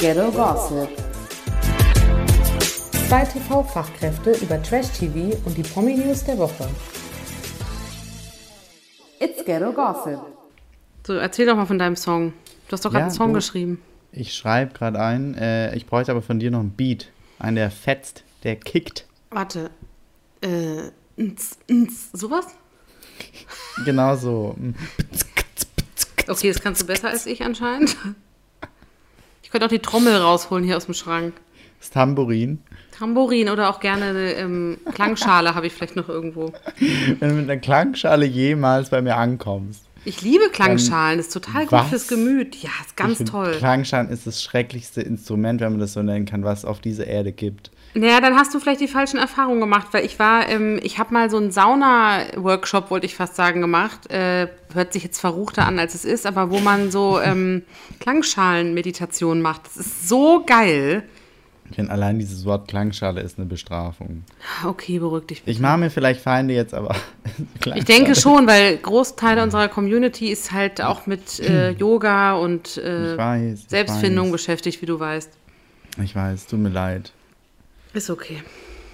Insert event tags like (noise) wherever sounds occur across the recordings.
Ghetto Gossip. Zwei TV-Fachkräfte über Trash-TV und die Promi-News der Woche. It's Ghetto Gossip. So, erzähl doch mal von deinem Song. Du hast doch gerade Ja, einen Song du- geschrieben. Ich schreibe gerade ein. Äh, ich bräuchte aber von dir noch einen Beat. Einen, der fetzt, der kickt. Warte. Äh, ns, ns, sowas? Genau so. Okay, das kannst du besser als ich anscheinend. Ich könnte auch die Trommel rausholen hier aus dem Schrank. Das Tambourin. Tambourin oder auch gerne eine ähm, Klangschale habe ich vielleicht noch irgendwo. Wenn du mit einer Klangschale jemals bei mir ankommst. Ich liebe Klangschalen, das ist total gut was? fürs Gemüt. Ja, ist ganz ich toll. Klangschalen ist das schrecklichste Instrument, wenn man das so nennen kann, was es auf dieser Erde gibt. Naja, dann hast du vielleicht die falschen Erfahrungen gemacht, weil ich war, ähm, ich habe mal so einen Sauna-Workshop, wollte ich fast sagen, gemacht. Äh, hört sich jetzt verruchter an, als es ist, aber wo man so (laughs) ähm, Klangschalen-Meditation macht. Das ist so geil. Ich finde, allein dieses Wort Klangschale ist eine Bestrafung. Okay, beruhig dich. Ich mache mir vielleicht Feinde jetzt, aber. (laughs) Ich denke schon, weil Großteile unserer Community ist halt (clears throat) auch mit äh, Yoga und äh, weiß. Selbstfindung beschäftigt, wie du weißt. Ich weiß, tut mir leid. Ist okay.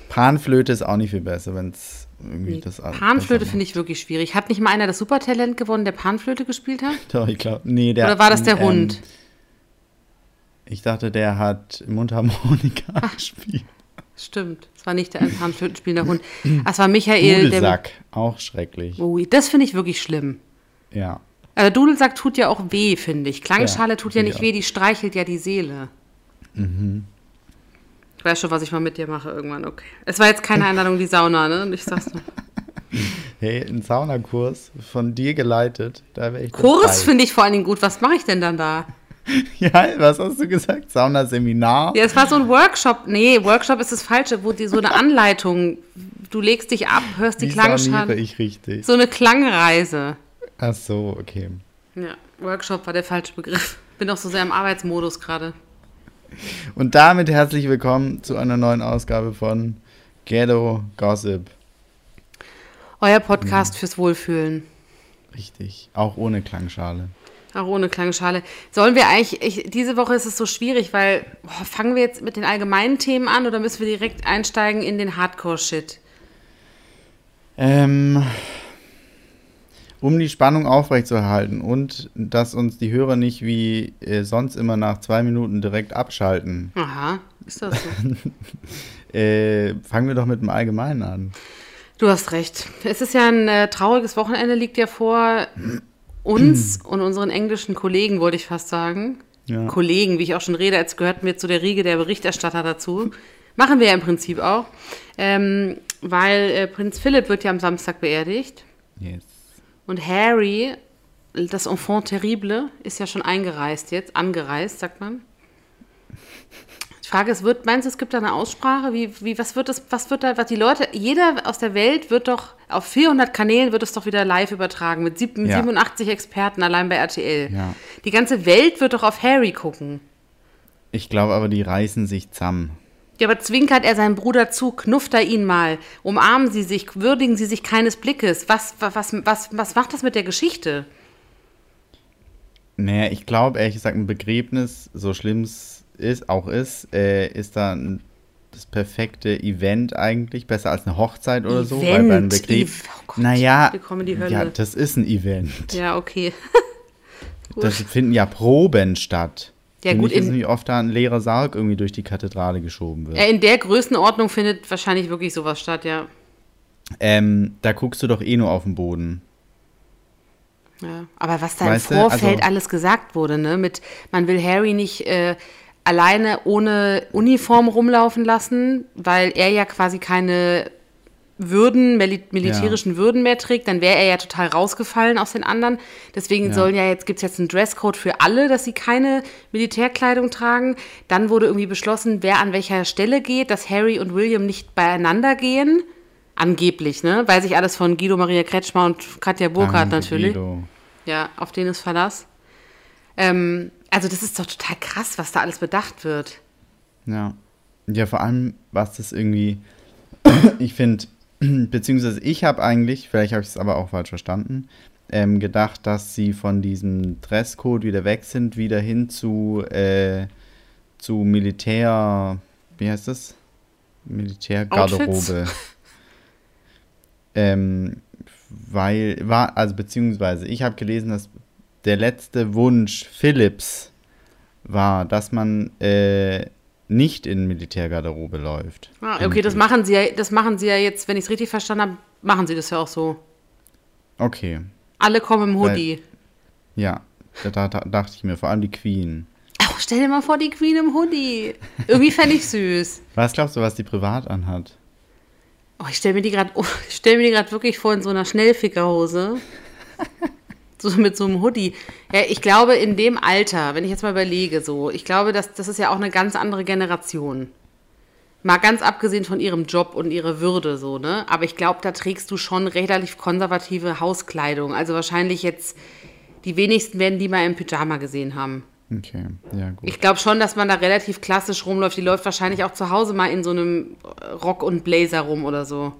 Panflöte ist auch nicht viel besser, wenn es irgendwie das alles Panflöte finde ich wirklich schwierig. Hat nicht mal einer das Supertalent gewonnen, der Panflöte gespielt hat? (laughs) Doch, ich glaube. Nee, der. Oder war das der ähm, Hund? Ich dachte, der hat Mundharmonika gespielt. Stimmt, es war nicht der ein Panflötenspielender Hund. Es war Michael, der. Dudelsack, auch schrecklich. Oh, das finde ich wirklich schlimm. Ja. Also Dudelsack tut ja auch weh, finde ich. Klangschale Ja, tut ja nicht ich weh, auch. die streichelt ja die Seele. Ich weiß schon, was ich mal mit dir mache irgendwann, okay. Es war jetzt keine (laughs) Einladung in die Sauna, ne? Ich sag's nur. (laughs) Hey, ein Saunakurs von dir geleitet. Da wäre ich Kurs finde ich vor allen Dingen gut. Was mache ich denn dann da? (laughs) Ja, was hast du gesagt? Saunaseminar? Ja, es war so ein Workshop. Nee, Workshop ist das Falsche, wo die so eine Anleitung, du legst dich ab, hörst die Klangschale. ich richtig? So eine Klangreise. Ach so, okay. Ja, Workshop war der falsche Begriff. Bin auch so sehr im Arbeitsmodus gerade. Und damit herzlich willkommen zu einer neuen Ausgabe von Ghetto Gossip. Euer Podcast fürs Wohlfühlen. Richtig. Auch ohne Klangschale. Auch ohne Klangschale. Sollen wir eigentlich, ich, diese Woche ist es so schwierig, weil boah, fangen wir jetzt mit den allgemeinen Themen an oder müssen wir direkt einsteigen in den Hardcore-Shit? Ähm, um die Spannung aufrechtzuerhalten und dass uns die Hörer nicht wie äh, sonst immer nach zwei Minuten direkt abschalten, Aha, ist das so? (laughs) äh, fangen wir doch mit dem Allgemeinen an. Du hast recht. Es ist ja ein äh, trauriges Wochenende, liegt ja vor uns (clears throat) und unseren englischen Kollegen, wollte ich fast sagen. Ja. Kollegen, wie ich auch schon rede, als gehörten wir zu der Riege der Berichterstatter dazu. Machen wir ja im Prinzip auch. Ähm, weil äh, Prinz Philipp wird ja am Samstag beerdigt. Yes. Und Harry, das Enfant terrible, ist ja schon eingereist jetzt, angereist, sagt man. Die Frage ist, wird, meinst du, es gibt da eine Aussprache? Wie, wie, was wird das, was wird da, was die Leute, jeder aus der Welt wird doch, auf 400 Kanälen wird es doch wieder live übertragen, mit sieb- Ja. 87 Experten allein bei RTL. Ja. Die ganze Welt wird doch auf Harry gucken. Ich glaube aber, die reißen sich zusammen. Ja, aber zwinkert er seinen Bruder zu, knufft er ihn mal, umarmen sie sich, würdigen sie sich keines Blickes. Was, was, was, was macht das mit der Geschichte? Naja, ich glaube, ehrlich gesagt, ein Begräbnis, so schlimm es ist, auch ist, äh, ist dann das perfekte Event eigentlich, besser als eine Hochzeit oder so. Weil beim Event, Begräbnis. Oh Gott, naja, die Hölle. ja, das ist ein Event. Ja, okay. Da (laughs) finden ja Proben statt. Ja, Finde gut, ich, ist nicht oft da ein leerer Sarg irgendwie durch die Kathedrale geschoben wird. In der Größenordnung findet wahrscheinlich wirklich sowas statt, ja. Ähm, da guckst du doch eh nur auf den Boden. ja. Aber was da Weißt im Vorfeld also- alles gesagt wurde, ne, mit man will Harry nicht äh, alleine ohne Uniform rumlaufen lassen, weil er ja quasi keine Würden, mili militärischen Würden mehr trägt, dann wäre er ja total rausgefallen aus den anderen. Deswegen Ja. sollen ja jetzt, gibt es jetzt einen Dresscode für alle, dass sie keine Militärkleidung tragen. Dann wurde irgendwie beschlossen, wer an welcher Stelle geht, dass Harry und William nicht beieinander gehen. Angeblich, ne? Weil sich alles von Guido Maria Kretschmer und Katja Burkhardt Danke, natürlich. Guido. Ja, auf den ist Verlass. Ähm, also das ist doch total krass, was da alles bedacht wird. Ja. Ja, vor allem, was das irgendwie, (coughs) ich finde, (clears throat) beziehungsweise ich habe eigentlich, vielleicht habe ich es aber auch falsch verstanden, ähm, gedacht, dass sie von diesem Dresscode wieder weg sind, wieder hin zu, äh, zu Militär, wie heißt das? Militärgarderobe. (laughs) Ähm, weil, war, also beziehungsweise, ich habe gelesen, dass der letzte Wunsch Philips war, dass man äh, nicht in Militärgarderobe läuft. Ah, okay, das machen sie ja, das machen sie ja jetzt, wenn ich es richtig verstanden habe, machen sie das ja auch so. Okay. Alle kommen im Hoodie. Weil, ja, da, da, dachte ich mir, vor allem die Queen. Oh, stell dir mal vor, die Queen im Hoodie. Irgendwie fände ich süß. Was glaubst du, was die privat anhat? Oh, ich stelle mir die gerade, oh, ich stelle mir die gerade wirklich vor in so einer Schnellfickerhose. (laughs) so mit so einem Hoodie. Ja, ich glaube, in dem Alter, wenn ich jetzt mal überlege, so, ich glaube, das, das ist ja auch eine ganz andere Generation. Mal ganz abgesehen von ihrem Job und ihrer Würde, so, ne? Aber ich glaube, da trägst du schon relativ konservative Hauskleidung. Also wahrscheinlich jetzt, die wenigsten werden die mal im Pyjama gesehen haben. Okay, ja, gut. Ich glaube schon, dass man da relativ klassisch rumläuft. Die läuft wahrscheinlich auch zu Hause mal in so einem Rock und Blazer rum oder so.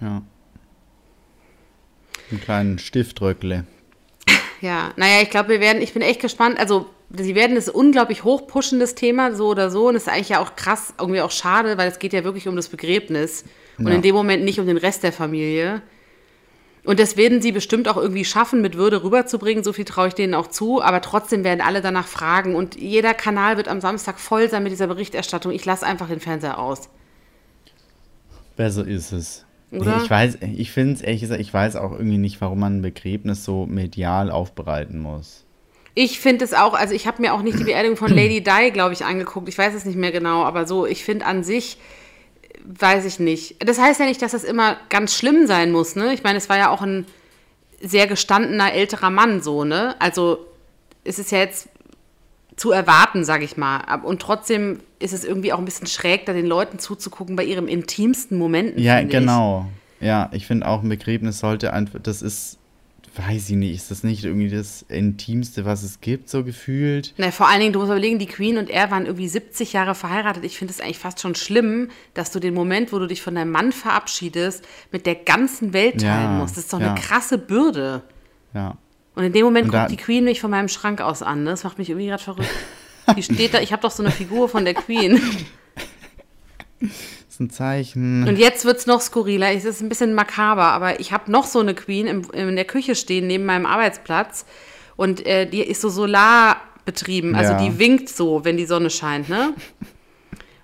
Ja. Einen kleinen Stiftröckle. Ja, naja, ich glaube, wir werden, ich bin echt gespannt. Also, sie werden das unglaublich hochpushen, das Thema, so oder so. Und es ist eigentlich ja auch krass, irgendwie auch schade, weil es geht ja wirklich um das Begräbnis. Und Ja. in dem Moment nicht um den Rest der Familie. Und das werden sie bestimmt auch irgendwie schaffen, mit Würde rüberzubringen. So viel traue ich denen auch zu. Aber trotzdem werden alle danach fragen. Und jeder Kanal wird am Samstag voll sein mit dieser Berichterstattung. Ich lasse einfach den Fernseher aus. Besser ist es. Oder? Ich weiß, ich finde es ehrlich gesagt, ich weiß auch irgendwie nicht, warum man ein Begräbnis so medial aufbereiten muss. Ich finde es auch, also ich habe mir auch nicht die (clears throat) Beerdigung von Lady Di, glaube ich, angeguckt. Ich weiß es nicht mehr genau, aber so, ich finde an sich, weiß ich nicht. Das heißt ja nicht, dass das immer ganz schlimm sein muss, ne? Ich meine, es war ja auch ein sehr gestandener älterer Mann, so, ne? Also es ist ja jetzt zu erwarten, sage ich mal. Und trotzdem ist es irgendwie auch ein bisschen schräg, da den Leuten zuzugucken bei ihrem intimsten Momenten. Ja, finde ich. genau. Ja, ich finde auch ein Begräbnis sollte einfach, das ist, weiß ich nicht, ist das nicht irgendwie das Intimste, was es gibt, so gefühlt? Na, vor allen Dingen, du musst überlegen, die Queen und er waren irgendwie 70 Jahre verheiratet. Ich finde es eigentlich fast schon schlimm, dass du den Moment, wo du dich von deinem Mann verabschiedest, mit der ganzen Welt Ja, teilen musst. Das ist doch ja. eine krasse Bürde. Ja. Und in dem Moment guckt die Queen mich von meinem Schrank aus an. ne? Das macht mich irgendwie gerade verrückt. Die steht da, ich habe doch so eine Figur von der Queen. Das ist ein Zeichen. Und jetzt wird es noch skurriler. Es ist ein bisschen makaber, aber ich habe noch so eine Queen im, in der Küche stehen, neben meinem Arbeitsplatz. Und äh, die ist so solarbetrieben. Also Ja. die winkt so, wenn die Sonne scheint, ne?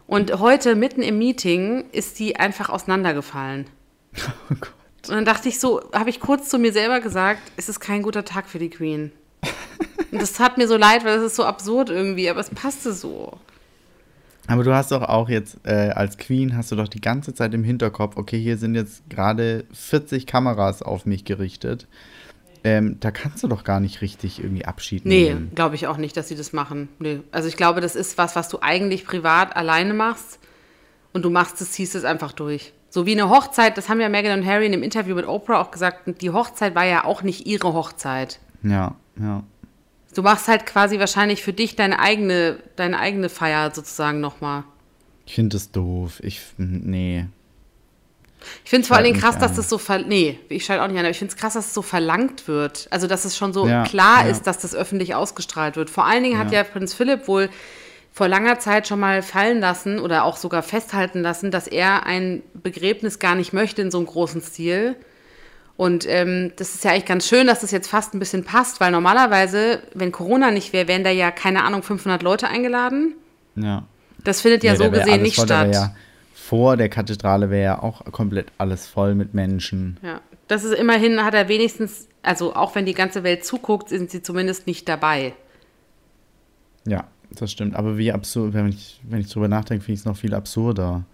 Und heute, mitten im Meeting, ist die einfach auseinandergefallen. (laughs) Oh Gott. Und dann dachte ich so, habe ich kurz zu mir selber gesagt, es ist kein guter Tag für die Queen. Und das tat mir so leid, weil das ist so absurd irgendwie, aber es passte so. Aber du hast doch auch jetzt äh, als Queen hast du doch die ganze Zeit im Hinterkopf, okay, hier sind jetzt gerade 40 Kameras auf mich gerichtet. Ähm, da kannst du doch gar nicht richtig irgendwie Abschied Nee, nehmen. glaube ich auch nicht, dass sie das machen. Nee. Also ich glaube, das ist was, was du eigentlich privat alleine machst und du machst es, ziehst es einfach durch. So wie eine Hochzeit, das haben ja Meghan und Harry in dem Interview mit Oprah auch gesagt, die Hochzeit war ja auch nicht ihre Hochzeit. Ja, ja. Du machst halt quasi wahrscheinlich für dich deine eigene, deine eigene Feier sozusagen nochmal. Ich finde das doof. Ich, nee. Ich finde es vor allen Dingen krass, mich dass das so ver nee, ich schalte auch nicht an, aber ich finde es krass, dass es so verlangt wird. Also dass es schon so Ja, klar ja. ist, dass das öffentlich ausgestrahlt wird. Vor allen Dingen hat Ja. ja Prinz Philipp wohl vor langer Zeit schon mal fallen lassen oder auch sogar festhalten lassen, dass er ein Begräbnis gar nicht möchte in so einem großen Stil. Und ähm, das ist ja eigentlich ganz schön, dass das jetzt fast ein bisschen passt, weil normalerweise, wenn Corona nicht wäre, wären da ja, keine Ahnung, 500 Leute eingeladen. Ja. Das findet ja Nee, so gesehen nicht voll, statt. Ja, vor der Kathedrale wäre ja auch komplett alles voll mit Menschen. Ja, das ist immerhin, hat er wenigstens, also auch wenn die ganze Welt zuguckt, sind sie zumindest nicht dabei. Ja, das stimmt. Aber wie absurd, wenn ich, wenn ich drüber nachdenke, finde ich es noch viel absurder.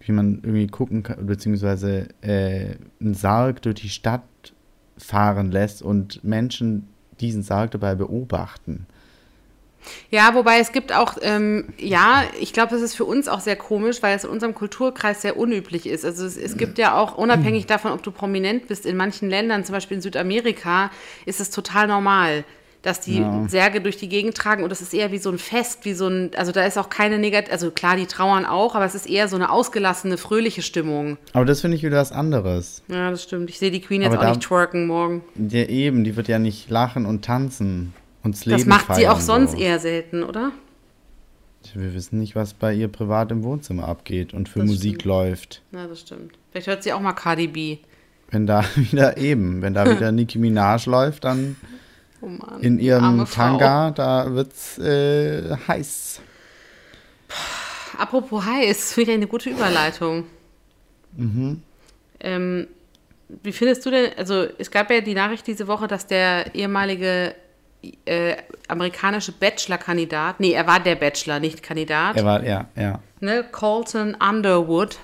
Wie man irgendwie gucken kann, beziehungsweise äh, einen Sarg durch die Stadt fahren lässt und Menschen diesen Sarg dabei beobachten. Ja, wobei es gibt auch, ähm, ja, ich glaube, das ist für uns auch sehr komisch, weil es in unserem Kulturkreis sehr unüblich ist. Also es, es gibt ja auch, unabhängig (clears throat) davon, ob du prominent bist, in manchen Ländern, zum Beispiel in Südamerika, ist es total normal, dass die Ja. Särge durch die Gegend tragen und es ist eher wie so ein Fest, wie so ein, also da ist auch keine negative, also klar, die trauern auch, aber es ist eher so eine ausgelassene, fröhliche Stimmung. Aber das finde ich wieder was anderes. Ja, das stimmt. Ich sehe die Queen jetzt Aber auch da- nicht twerken morgen. Ja, eben, die wird ja nicht lachen und tanzen und das Leben Das macht sie feiern, auch sonst so. eher selten, oder? Wir wissen nicht, was bei ihr privat im Wohnzimmer abgeht und für Das Musik stimmt. läuft. Ja, das stimmt. Vielleicht hört sie auch mal Cardi B. Wenn da (laughs) wieder eben, wenn da (laughs) wieder Nicki Minaj läuft, dann Oh Mann. in ihrem. Tanga, da wird's äh, heiß. Apropos heiß, finde ich eine gute Überleitung. Ähm, wie findest du denn, also es gab ja die Nachricht diese Woche, dass der ehemalige äh, amerikanische Bachelor-Kandidat, nee, er war der Bachelor, nicht Kandidat, Er war, ja, ja. ne, Colton Underwood,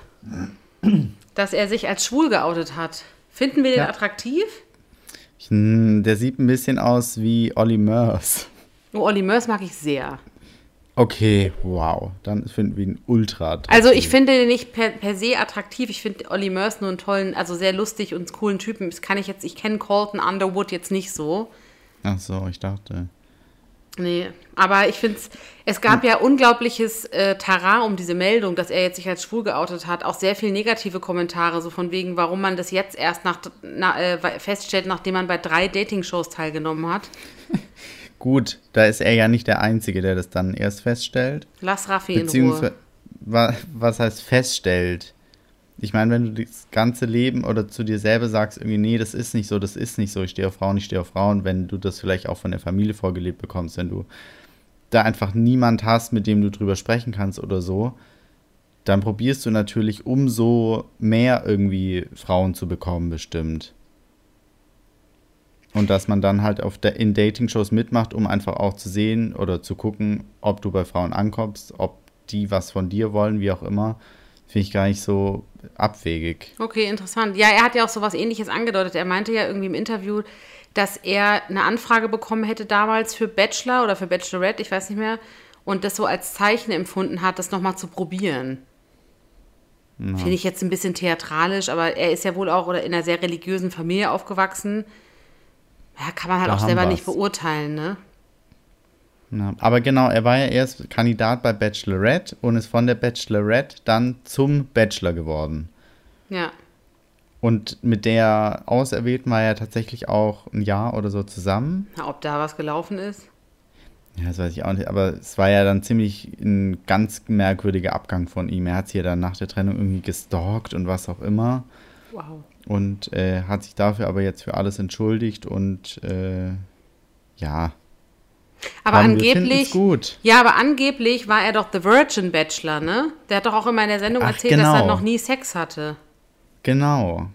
dass er sich als schwul geoutet hat. Finden wir den Ja. attraktiv? Hm, der sieht ein bisschen aus wie Olli Murs. Oh, Olli Murs mag ich sehr. Okay, wow. Dann finden wir ihn ultra attraktiv. Also ich finde den nicht per, per se attraktiv. Ich finde Olli Murs nur einen tollen, also sehr lustig und coolen Typen. Das kann ich jetzt, ich kenne Colton Underwood jetzt nicht so. Ach so, ich dachte. Nee, aber ich finde es, es gab ja unglaubliches äh, Tara um diese Meldung, dass er jetzt sich als schwul geoutet hat. Auch sehr viel negative Kommentare, so von wegen, warum man das jetzt erst nach, na, äh, feststellt, nachdem man bei drei Dating-Shows teilgenommen hat. (laughs) Gut, da ist er ja nicht der Einzige, der das dann erst feststellt. Lass Raffi in Ruhe. Wa- was heißt feststellt? Ich meine, wenn du das ganze Leben oder zu dir selber sagst, irgendwie, nee, das ist nicht so, das ist nicht so, ich stehe auf Frauen, ich stehe auf Frauen, wenn du das vielleicht auch von der Familie vorgelebt bekommst, wenn du da einfach niemand hast, mit dem du drüber sprechen kannst oder so, dann probierst du natürlich umso mehr irgendwie Frauen zu bekommen, bestimmt. Und dass man dann halt auf der, in Dating-Shows mitmacht, um einfach auch zu sehen oder zu gucken, ob du bei Frauen ankommst, ob die was von dir wollen, wie auch immer, finde ich gar nicht so abwegig. Okay, interessant. Ja, er hat ja auch sowas ähnliches angedeutet. Er meinte ja irgendwie im Interview, dass er eine Anfrage bekommen hätte damals für Bachelor oder für Bachelorette, ich weiß nicht mehr, und das so als Zeichen empfunden hat, das nochmal zu probieren. Finde ich jetzt ein bisschen theatralisch, aber er ist ja wohl auch oder in einer sehr religiösen Familie aufgewachsen. Ja, kann man halt Da auch selber nicht beurteilen, ne? Ja, aber genau, er war ja erst Kandidat bei Bachelorette und ist von der Bachelorette dann zum Bachelor geworden. Ja. Und mit der Auserwählten war er tatsächlich auch ein Jahr oder so zusammen. Na, ob da was gelaufen ist? Ja, das weiß ich auch nicht, aber es war ja dann ziemlich ein ganz merkwürdiger Abgang von ihm. Er hat sie ja dann nach der Trennung irgendwie gestalkt und was auch immer. Wow. Und äh, hat sich dafür aber jetzt für alles entschuldigt und äh, ja. Aber finden's angeblich. gut. Ja, aber angeblich war er doch The Virgin Bachelor, ne? Der hat doch auch immer in der Sendung Ach, erzählt, dass er genau. noch nie Sex hatte. Genau.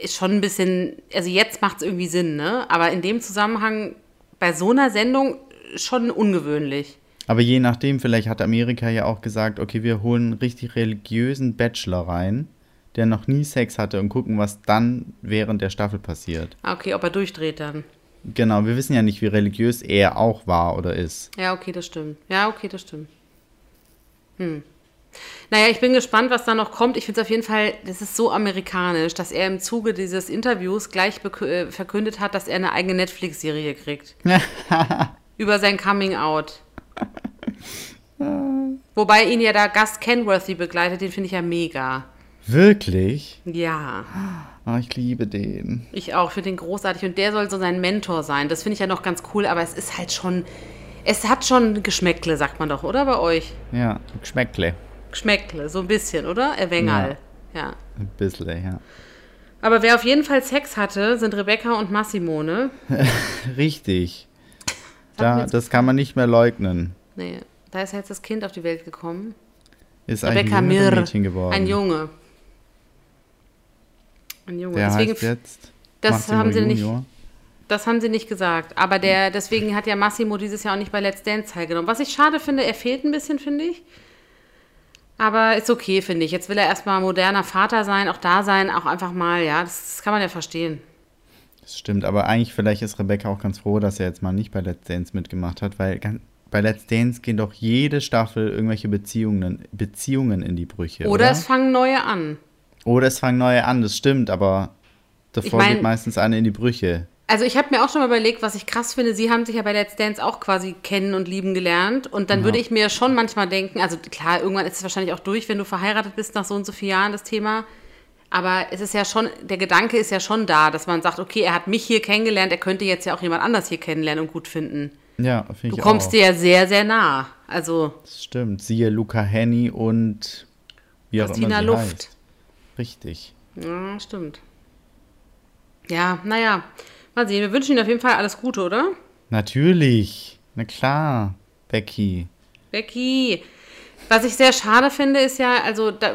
Ist schon ein bisschen, also jetzt macht es irgendwie Sinn, ne? Aber in dem Zusammenhang bei so einer Sendung schon ungewöhnlich. Aber je nachdem, vielleicht hat Amerika ja auch gesagt, okay, wir holen einen richtig religiösen Bachelor rein, der noch nie Sex hatte und gucken, was dann während der Staffel passiert. Ah, Okay, ob er durchdreht dann. Genau, wir wissen ja nicht, wie religiös er auch war oder ist. Ja, okay, das stimmt. Ja, okay, das stimmt. Hm. Naja, ich bin gespannt, was da noch kommt. Ich finde es auf jeden Fall, das ist so amerikanisch, dass er im Zuge dieses Interviews gleich äh, verkündet hat, dass er eine eigene Netflix-Serie kriegt. (laughs) Über sein Coming Out. Wobei ihn ja da Gast Kenworthy begleitet, den finde ich ja mega. Wirklich? Ja, Ah, ich liebe den. ich auch, finde den großartig. Und der soll so sein Mentor sein. Das finde ich ja noch ganz cool, aber es ist halt schon, es hat schon Geschmäckle, sagt man doch, oder bei euch? Ja, Geschmäckle. Geschmäckle, so ein bisschen, oder? Erwengerl. Ja. Ein bisschen, ja. Aber wer auf jeden Fall Sex hatte, sind Rebecca und Massimo, ne? (laughs) Richtig. (laughs) Da, das kann man nicht mehr leugnen. Nee, da ist jetzt das Kind auf die Welt gekommen. Ist Rebecca ein Mir. Mädchen geworden. Ein Junge. Ein Junge. Der deswegen, heißt jetzt das Massimo haben sie nicht- das haben sie nicht gesagt. Aber der, deswegen hat ja Massimo dieses Jahr auch nicht bei Let's Dance teilgenommen. Was ich schade finde, er fehlt ein bisschen, finde ich. Aber ist okay, finde ich. Jetzt will er erstmal moderner Vater sein, auch da sein, auch einfach mal, ja, das, das kann man ja verstehen. Das stimmt, aber eigentlich vielleicht ist Rebecca auch ganz froh, dass er jetzt mal nicht bei Let's Dance mitgemacht hat, weil ganz, bei Let's Dance gehen doch jede Staffel irgendwelche Beziehungen, Beziehungen in die Brüche. Oder, Oder, es fangen neue an. Oder es fangen neue an, das stimmt, aber davor mein- geht meistens eine in die Brüche. Also ich habe mir auch schon mal überlegt, was ich krass finde. Sie haben sich ja bei Let's Dance auch quasi kennen und lieben gelernt. Und dann würde ich mir schon manchmal denken, also klar, irgendwann ist es wahrscheinlich auch durch, wenn du verheiratet bist nach so und so vielen Jahren, das Thema. Aber es ist ja schon, der Gedanke ist ja schon da, dass man sagt, okay, er hat mich hier kennengelernt, er könnte jetzt ja auch jemand anders hier kennenlernen und gut finden. Ja, finde Du ich kommst auch. dir ja sehr, sehr nah. Also Das stimmt. Siehe Luca Henny und wie auch Christina immer sie Luft. heißt. Richtig. Ja, stimmt. Ja, naja. Mal sehen. Wir wünschen Ihnen auf jeden Fall alles Gute, oder? Natürlich. Na klar, Becky. Becky. Was ich sehr schade finde, ist ja, also da,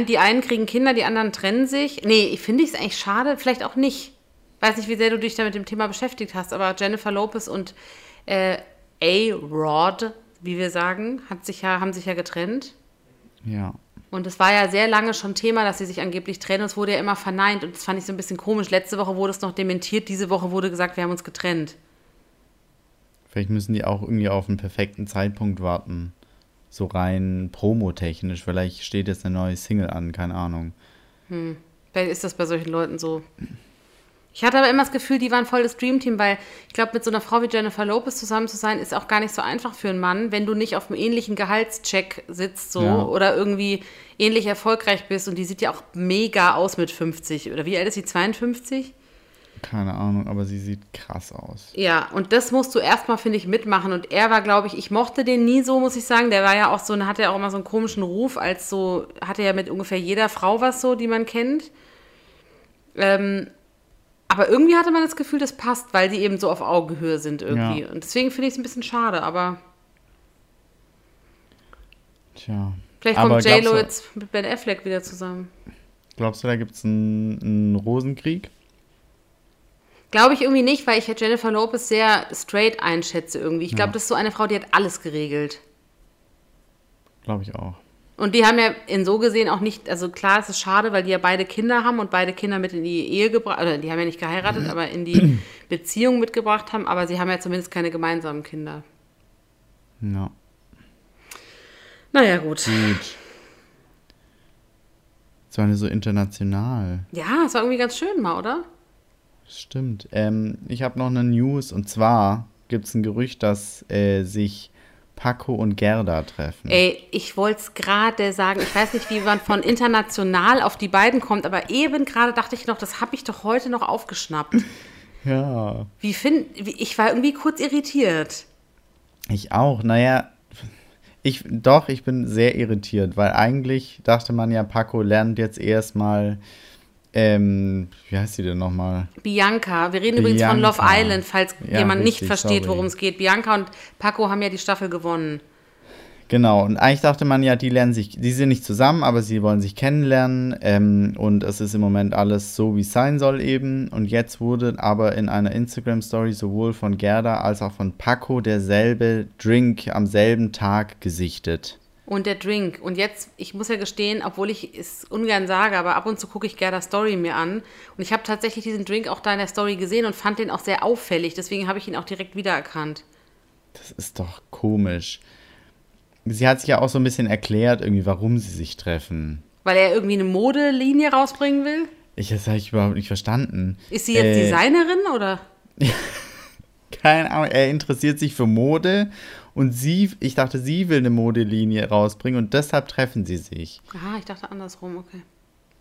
die einen kriegen Kinder, die anderen trennen sich. Nee, ich finde es eigentlich schade, vielleicht auch nicht. Weiß nicht, wie sehr du dich da mit dem Thema beschäftigt hast, aber Jennifer Lopez und äh, A-Rod, wie wir sagen, hat sich ja, haben sich ja getrennt. Ja. Und es war ja sehr lange schon Thema, dass sie sich angeblich trennen. Es wurde ja immer verneint und das fand ich so ein bisschen komisch. Letzte Woche wurde es noch dementiert, diese Woche wurde gesagt, wir haben uns getrennt. Vielleicht müssen die auch irgendwie auf einen perfekten Zeitpunkt warten. So rein promotechnisch. Vielleicht steht jetzt eine neue Single an, keine Ahnung. Vielleicht ist das bei solchen Leuten so. Ich hatte aber immer das Gefühl, die waren voll das Dreamteam, weil ich glaube, mit so einer Frau wie Jennifer Lopez zusammen zu sein, ist auch gar nicht so einfach für einen Mann, wenn du nicht auf einem ähnlichen Gehaltscheck sitzt so Ja. oder irgendwie ähnlich erfolgreich bist. Und die sieht ja auch mega aus mit 50. Oder wie alt ist sie? 52? Keine Ahnung, aber sie sieht krass aus. Ja, und das musst du erstmal, finde ich, mitmachen. Und er war, glaube ich, ich mochte den nie so, muss ich sagen. Der war ja auch so, hatte ja auch immer so einen komischen Ruf, als so, hatte ja mit ungefähr jeder Frau was so, die man kennt. Ähm, aber irgendwie hatte man das Gefühl, das passt, weil die eben so auf Augenhöhe sind irgendwie. Ja. Und deswegen finde ich es ein bisschen schade, aber Tja. vielleicht kommt J-Lo jetzt mit Ben Affleck wieder zusammen. Glaubst du, da gibt es einen, einen Rosenkrieg? Glaube ich irgendwie nicht, weil ich Jennifer Lopez sehr straight einschätze irgendwie. Ich glaube, das ist so eine Frau, die hat alles geregelt. Glaube ich auch. Und die haben ja in so gesehen auch nicht, also klar, es ist schade, weil die ja beide Kinder haben und beide Kinder mit in die Ehe gebracht, oder die haben ja nicht geheiratet, aber in die (clears throat) Beziehung mitgebracht haben, aber sie haben ja zumindest keine gemeinsamen Kinder. Ja. Naja, gut. Gut. So eine so international. Ja, es war irgendwie ganz schön mal, oder? Stimmt. Ähm, ich habe noch eine News und zwar gibt es ein Gerücht, dass äh, sich Paco und Gerda treffen. Ey, ich wollte es gerade sagen, ich weiß nicht, wie man von international auf die beiden kommt, aber eben gerade dachte ich noch, das habe ich doch heute noch aufgeschnappt. Ja. Wie find, ich war irgendwie kurz irritiert. Ich auch. Naja, ich doch, ich bin sehr irritiert, weil eigentlich dachte man ja, Paco lernt jetzt erstmal, ähm, wie heißt sie denn nochmal? Bianca, wir reden übrigens von Love Bianca. Island, falls Ja, jemand nicht richtig, versteht, sorry. worum es geht. Bianca und Paco haben ja die Staffel gewonnen. Genau, und eigentlich dachte man ja, die lernen sich, die sind nicht zusammen, aber sie wollen sich kennenlernen ähm, und es ist im Moment alles so, wie es sein soll eben. Und jetzt wurde aber in einer Instagram-Story sowohl von Gerda als auch von Paco derselbe Drink am selben Tag gesichtet. Und der Drink. Und jetzt, ich muss ja gestehen, obwohl ich es ungern sage, aber ab und zu gucke ich Gerda Story mir an. Und ich habe tatsächlich diesen Drink auch da in der Story gesehen und fand den auch sehr auffällig. Deswegen habe ich ihn auch direkt wiedererkannt. Das ist doch komisch. Sie hat sich ja auch so ein bisschen erklärt, irgendwie, warum sie sich treffen. Weil er irgendwie eine Modelinie rausbringen will. Ich, das habe ich überhaupt nicht verstanden. Ist sie jetzt Äh, Designerin oder? (laughs) Keine Ahnung, er interessiert sich für Mode und sie, ich dachte, sie will eine Modelinie rausbringen und deshalb treffen sie sich. Aha, ich dachte andersrum, okay.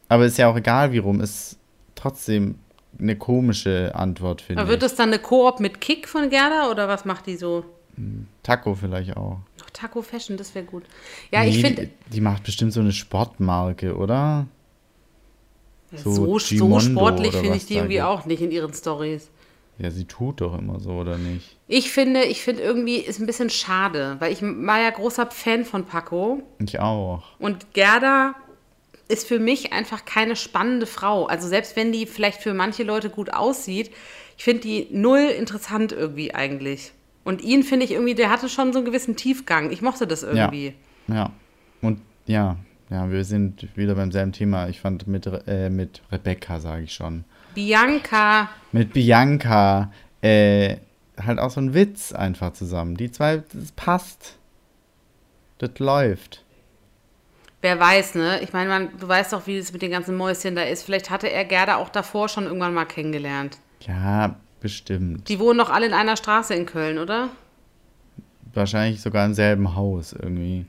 Aber ist ja auch egal, wie rum, ist trotzdem eine komische Antwort, finde Aber wird ich. das dann eine Koop mit Kick von Gerda oder was macht die so? Taco vielleicht auch. Ach, Taco Fashion, das wäre gut. Ja, Nee, ich finde, Die, die macht bestimmt so eine Sportmarke, oder? so, so so, sportlich finde ich die irgendwie gibt. auch nicht in ihren Stories. Ja, sie tut doch immer so, oder nicht? Ich finde, ich finde irgendwie ist ein bisschen schade, weil ich war ja großer Fan von Paco Ich auch. und Gerda ist für mich einfach keine spannende Frau. Also selbst wenn die vielleicht für manche Leute gut aussieht, ich finde die null interessant irgendwie eigentlich. Und ihn finde ich irgendwie, der hatte schon so einen gewissen Tiefgang. Ich mochte das irgendwie. Ja. Und ja, ja, wir sind wieder beim selben Thema. Ich fand mit, äh, mit Rebecca, sage ich schon. Bianca, Mit Bianca, äh, halt auch so ein Witz einfach zusammen. Die zwei, das passt. Das läuft. wer weiß, ne? Ich meine, man, du weißt doch, wie es mit den ganzen Mäuschen da ist. Vielleicht hatte er Gerda auch davor schon irgendwann mal kennengelernt. Ja, bestimmt. Die wohnen doch alle in einer Straße in Köln, oder? Wahrscheinlich sogar im selben Haus irgendwie.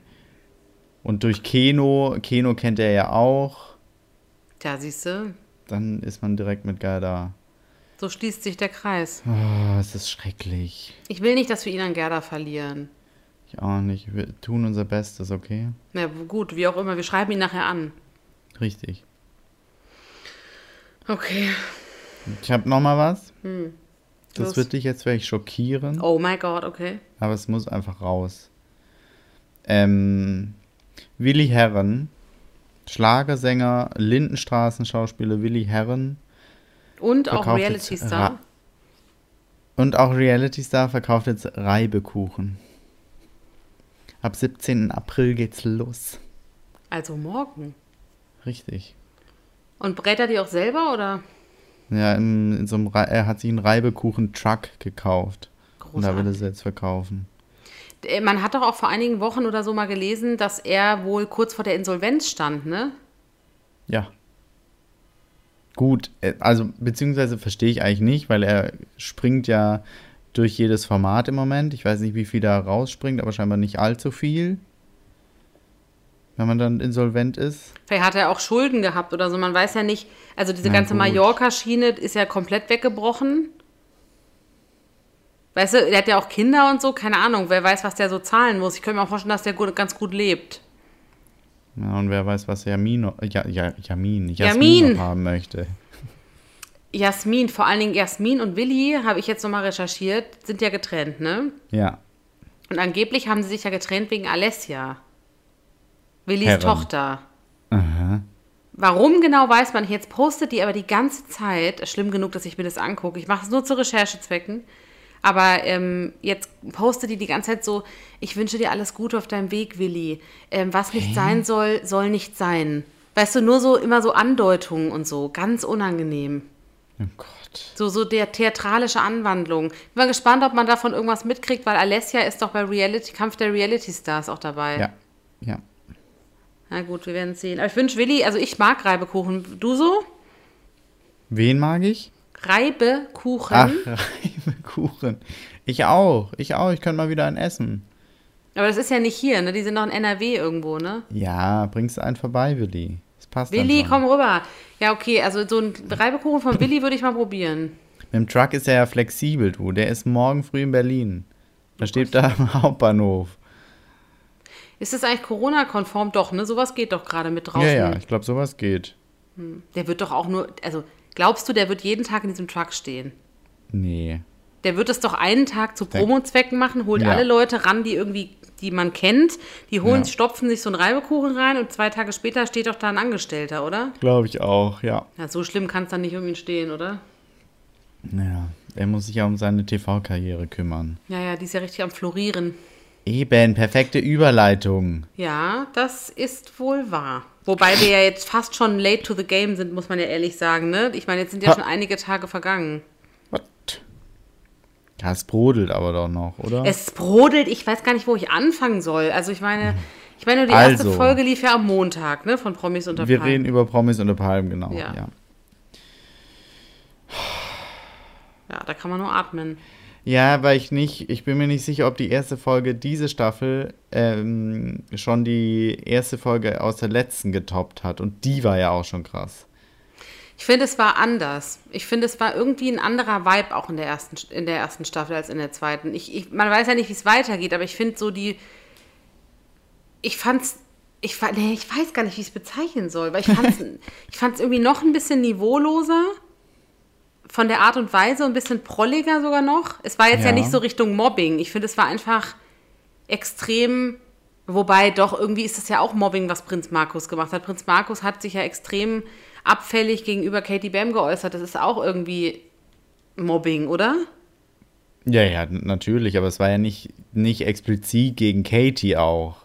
Und durch Keno, Keno kennt er ja auch, Tja, siehst du, dann ist man direkt mit Gerda. so schließt sich der Kreis. Oh, es ist schrecklich. Ich will nicht, dass wir ihn an Gerda verlieren. Ich auch nicht. Wir tun unser Bestes, okay? Na gut, wie auch immer, wir schreiben ihn nachher an. Richtig. Okay. Ich habe noch mal was. Hm. Das wird dich jetzt vielleicht schockieren, Oh mein Gott, okay. aber es muss einfach raus. Ähm, Willi Herren, Schlagersänger, Lindenstraßenschauspieler Willi Herren Und auch Reality Star. Und auch Reality Star verkauft jetzt Reibekuchen. Ab 17. April geht's los. Also morgen. Richtig. Und brät er die auch selber oder? Ja, in, in so einem er hat sich einen Reibekuchen-Truck gekauft. Und da will er Großartig. sie jetzt verkaufen. Äh, Man hat doch auch vor einigen Wochen oder so mal gelesen, dass er wohl kurz vor der Insolvenz stand, ne? Ja. Gut, äh, also beziehungsweise verstehe ich eigentlich nicht, weil er springt ja durch jedes Format im Moment. Ich weiß nicht, wie viel da rausspringt, aber scheinbar nicht allzu viel. Wenn man dann insolvent ist. Vielleicht hat er auch Schulden gehabt oder so, man weiß ja nicht. Also diese Na ganze. Mallorca-Schiene ist ja komplett weggebrochen. Weißt du, der hat ja auch Kinder und so, keine Ahnung, wer weiß, was der so zahlen muss. Ich könnte mir auch vorstellen, dass der gut, ganz gut lebt. Ja, und wer weiß, was Jamin, ja, ja, Jamin, Jasmin Jamin. haben möchte. Jasmin, vor allen Dingen Jasmin und Willi, habe ich jetzt nochmal recherchiert, sind ja getrennt, ne? Ja, Und angeblich haben sie sich ja getrennt wegen Alessia. Willis Herren. Tochter. aha. Warum genau weiß man nicht. Jetzt postet die aber die ganze Zeit, schlimm genug, dass ich mir das angucke. Ich mache es nur zu Recherchezwecken. Aber ähm, jetzt postet die die ganze Zeit so, ich wünsche dir alles Gute auf deinem Weg, Willi. Ähm, was nicht sein soll, soll nicht sein. Weißt du, nur so immer so Andeutungen und so. Ganz unangenehm. Oh Gott. So, so der theatralische Anwandlung. Bin mal gespannt, ob man davon irgendwas mitkriegt, weil Alessia ist doch bei Reality, Kampf der Reality Stars auch dabei. Ja, ja. Na gut, wir werden sehen. Aber ich wünsche Willi, also ich mag Reibekuchen. Du so? Wen mag ich? Reibekuchen. Ach, Reibekuchen. Ich auch, ich auch. Ich könnte mal wieder einen essen. Aber das ist ja nicht hier, ne? Die sind noch in NRW irgendwo, ne? Ja, bringst einen vorbei, Willi. Das passt dann Willi, komm rüber. Ja, okay, also so ein Reibekuchen von Willi würde ich mal probieren. Mit dem Truck ist er ja flexibel, du. Der ist morgen früh in Berlin. Da steht da am (laughs) Hauptbahnhof. Ist das eigentlich Corona-konform? Doch, ne? Sowas geht doch gerade mit draußen. Ja, ja, ich glaube, sowas geht. Der wird doch auch nur, also glaubst du, der wird jeden Tag in diesem Truck stehen? Nee. Der wird es doch einen Tag zu Promo-Zwecken machen, holt Ja. alle Leute ran, die irgendwie, die man kennt, die holen, Ja. stopfen sich so einen Reibekuchen rein und zwei Tage später steht doch da ein Angestellter, oder? Glaube ich auch, ja. Ja, so schlimm kann es dann nicht um ihn stehen, oder? Ja, er muss sich ja um seine TV-Karriere kümmern. Ja, ja, die ist ja richtig am Florieren. Eben, perfekte Überleitung. Ja, das ist wohl wahr. Wobei wir ja jetzt fast schon late to the game sind, muss man ja ehrlich sagen, ne? Ich meine, jetzt sind ja Ha. schon einige Tage vergangen. Was? Ja, es brodelt aber doch noch, oder? Es brodelt, ich weiß gar nicht, wo ich anfangen soll. Also ich meine, ich meine, die erste Also. Folge lief ja am Montag, ne? Von Promis unter Wir Palmen. reden über Promis unter Palmen, genau. Ja. Ja. Ja, da kann man nur atmen. Ja, weil ich nicht, ich bin mir nicht sicher, ob die erste Folge diese Staffel ähm, schon die erste Folge aus der letzten getoppt hat. Und die war ja auch schon krass. Ich finde, es war anders. Ich finde, es war irgendwie ein anderer Vibe auch in der ersten, in der ersten Staffel als in der zweiten. Ich, ich, man weiß ja nicht, wie es weitergeht, aber ich finde so die. Ich fand's. Ich, nee, ich weiß gar nicht, wie ich es bezeichnen soll, weil ich fand's, (laughs) ich fand's irgendwie noch ein bisschen niveauloser. Von der Art und Weise ein bisschen prolliger sogar noch. Es war jetzt ja, Ja. nicht so Richtung Mobbing. Ich finde, es war einfach extrem. Wobei doch irgendwie ist es ja auch Mobbing, was Prinz Markus gemacht hat. Prinz Markus hat sich ja extrem abfällig gegenüber Katie Bam geäußert. Das ist auch irgendwie Mobbing, oder? Ja, ja, natürlich, aber es war ja nicht, nicht explizit gegen Katie auch.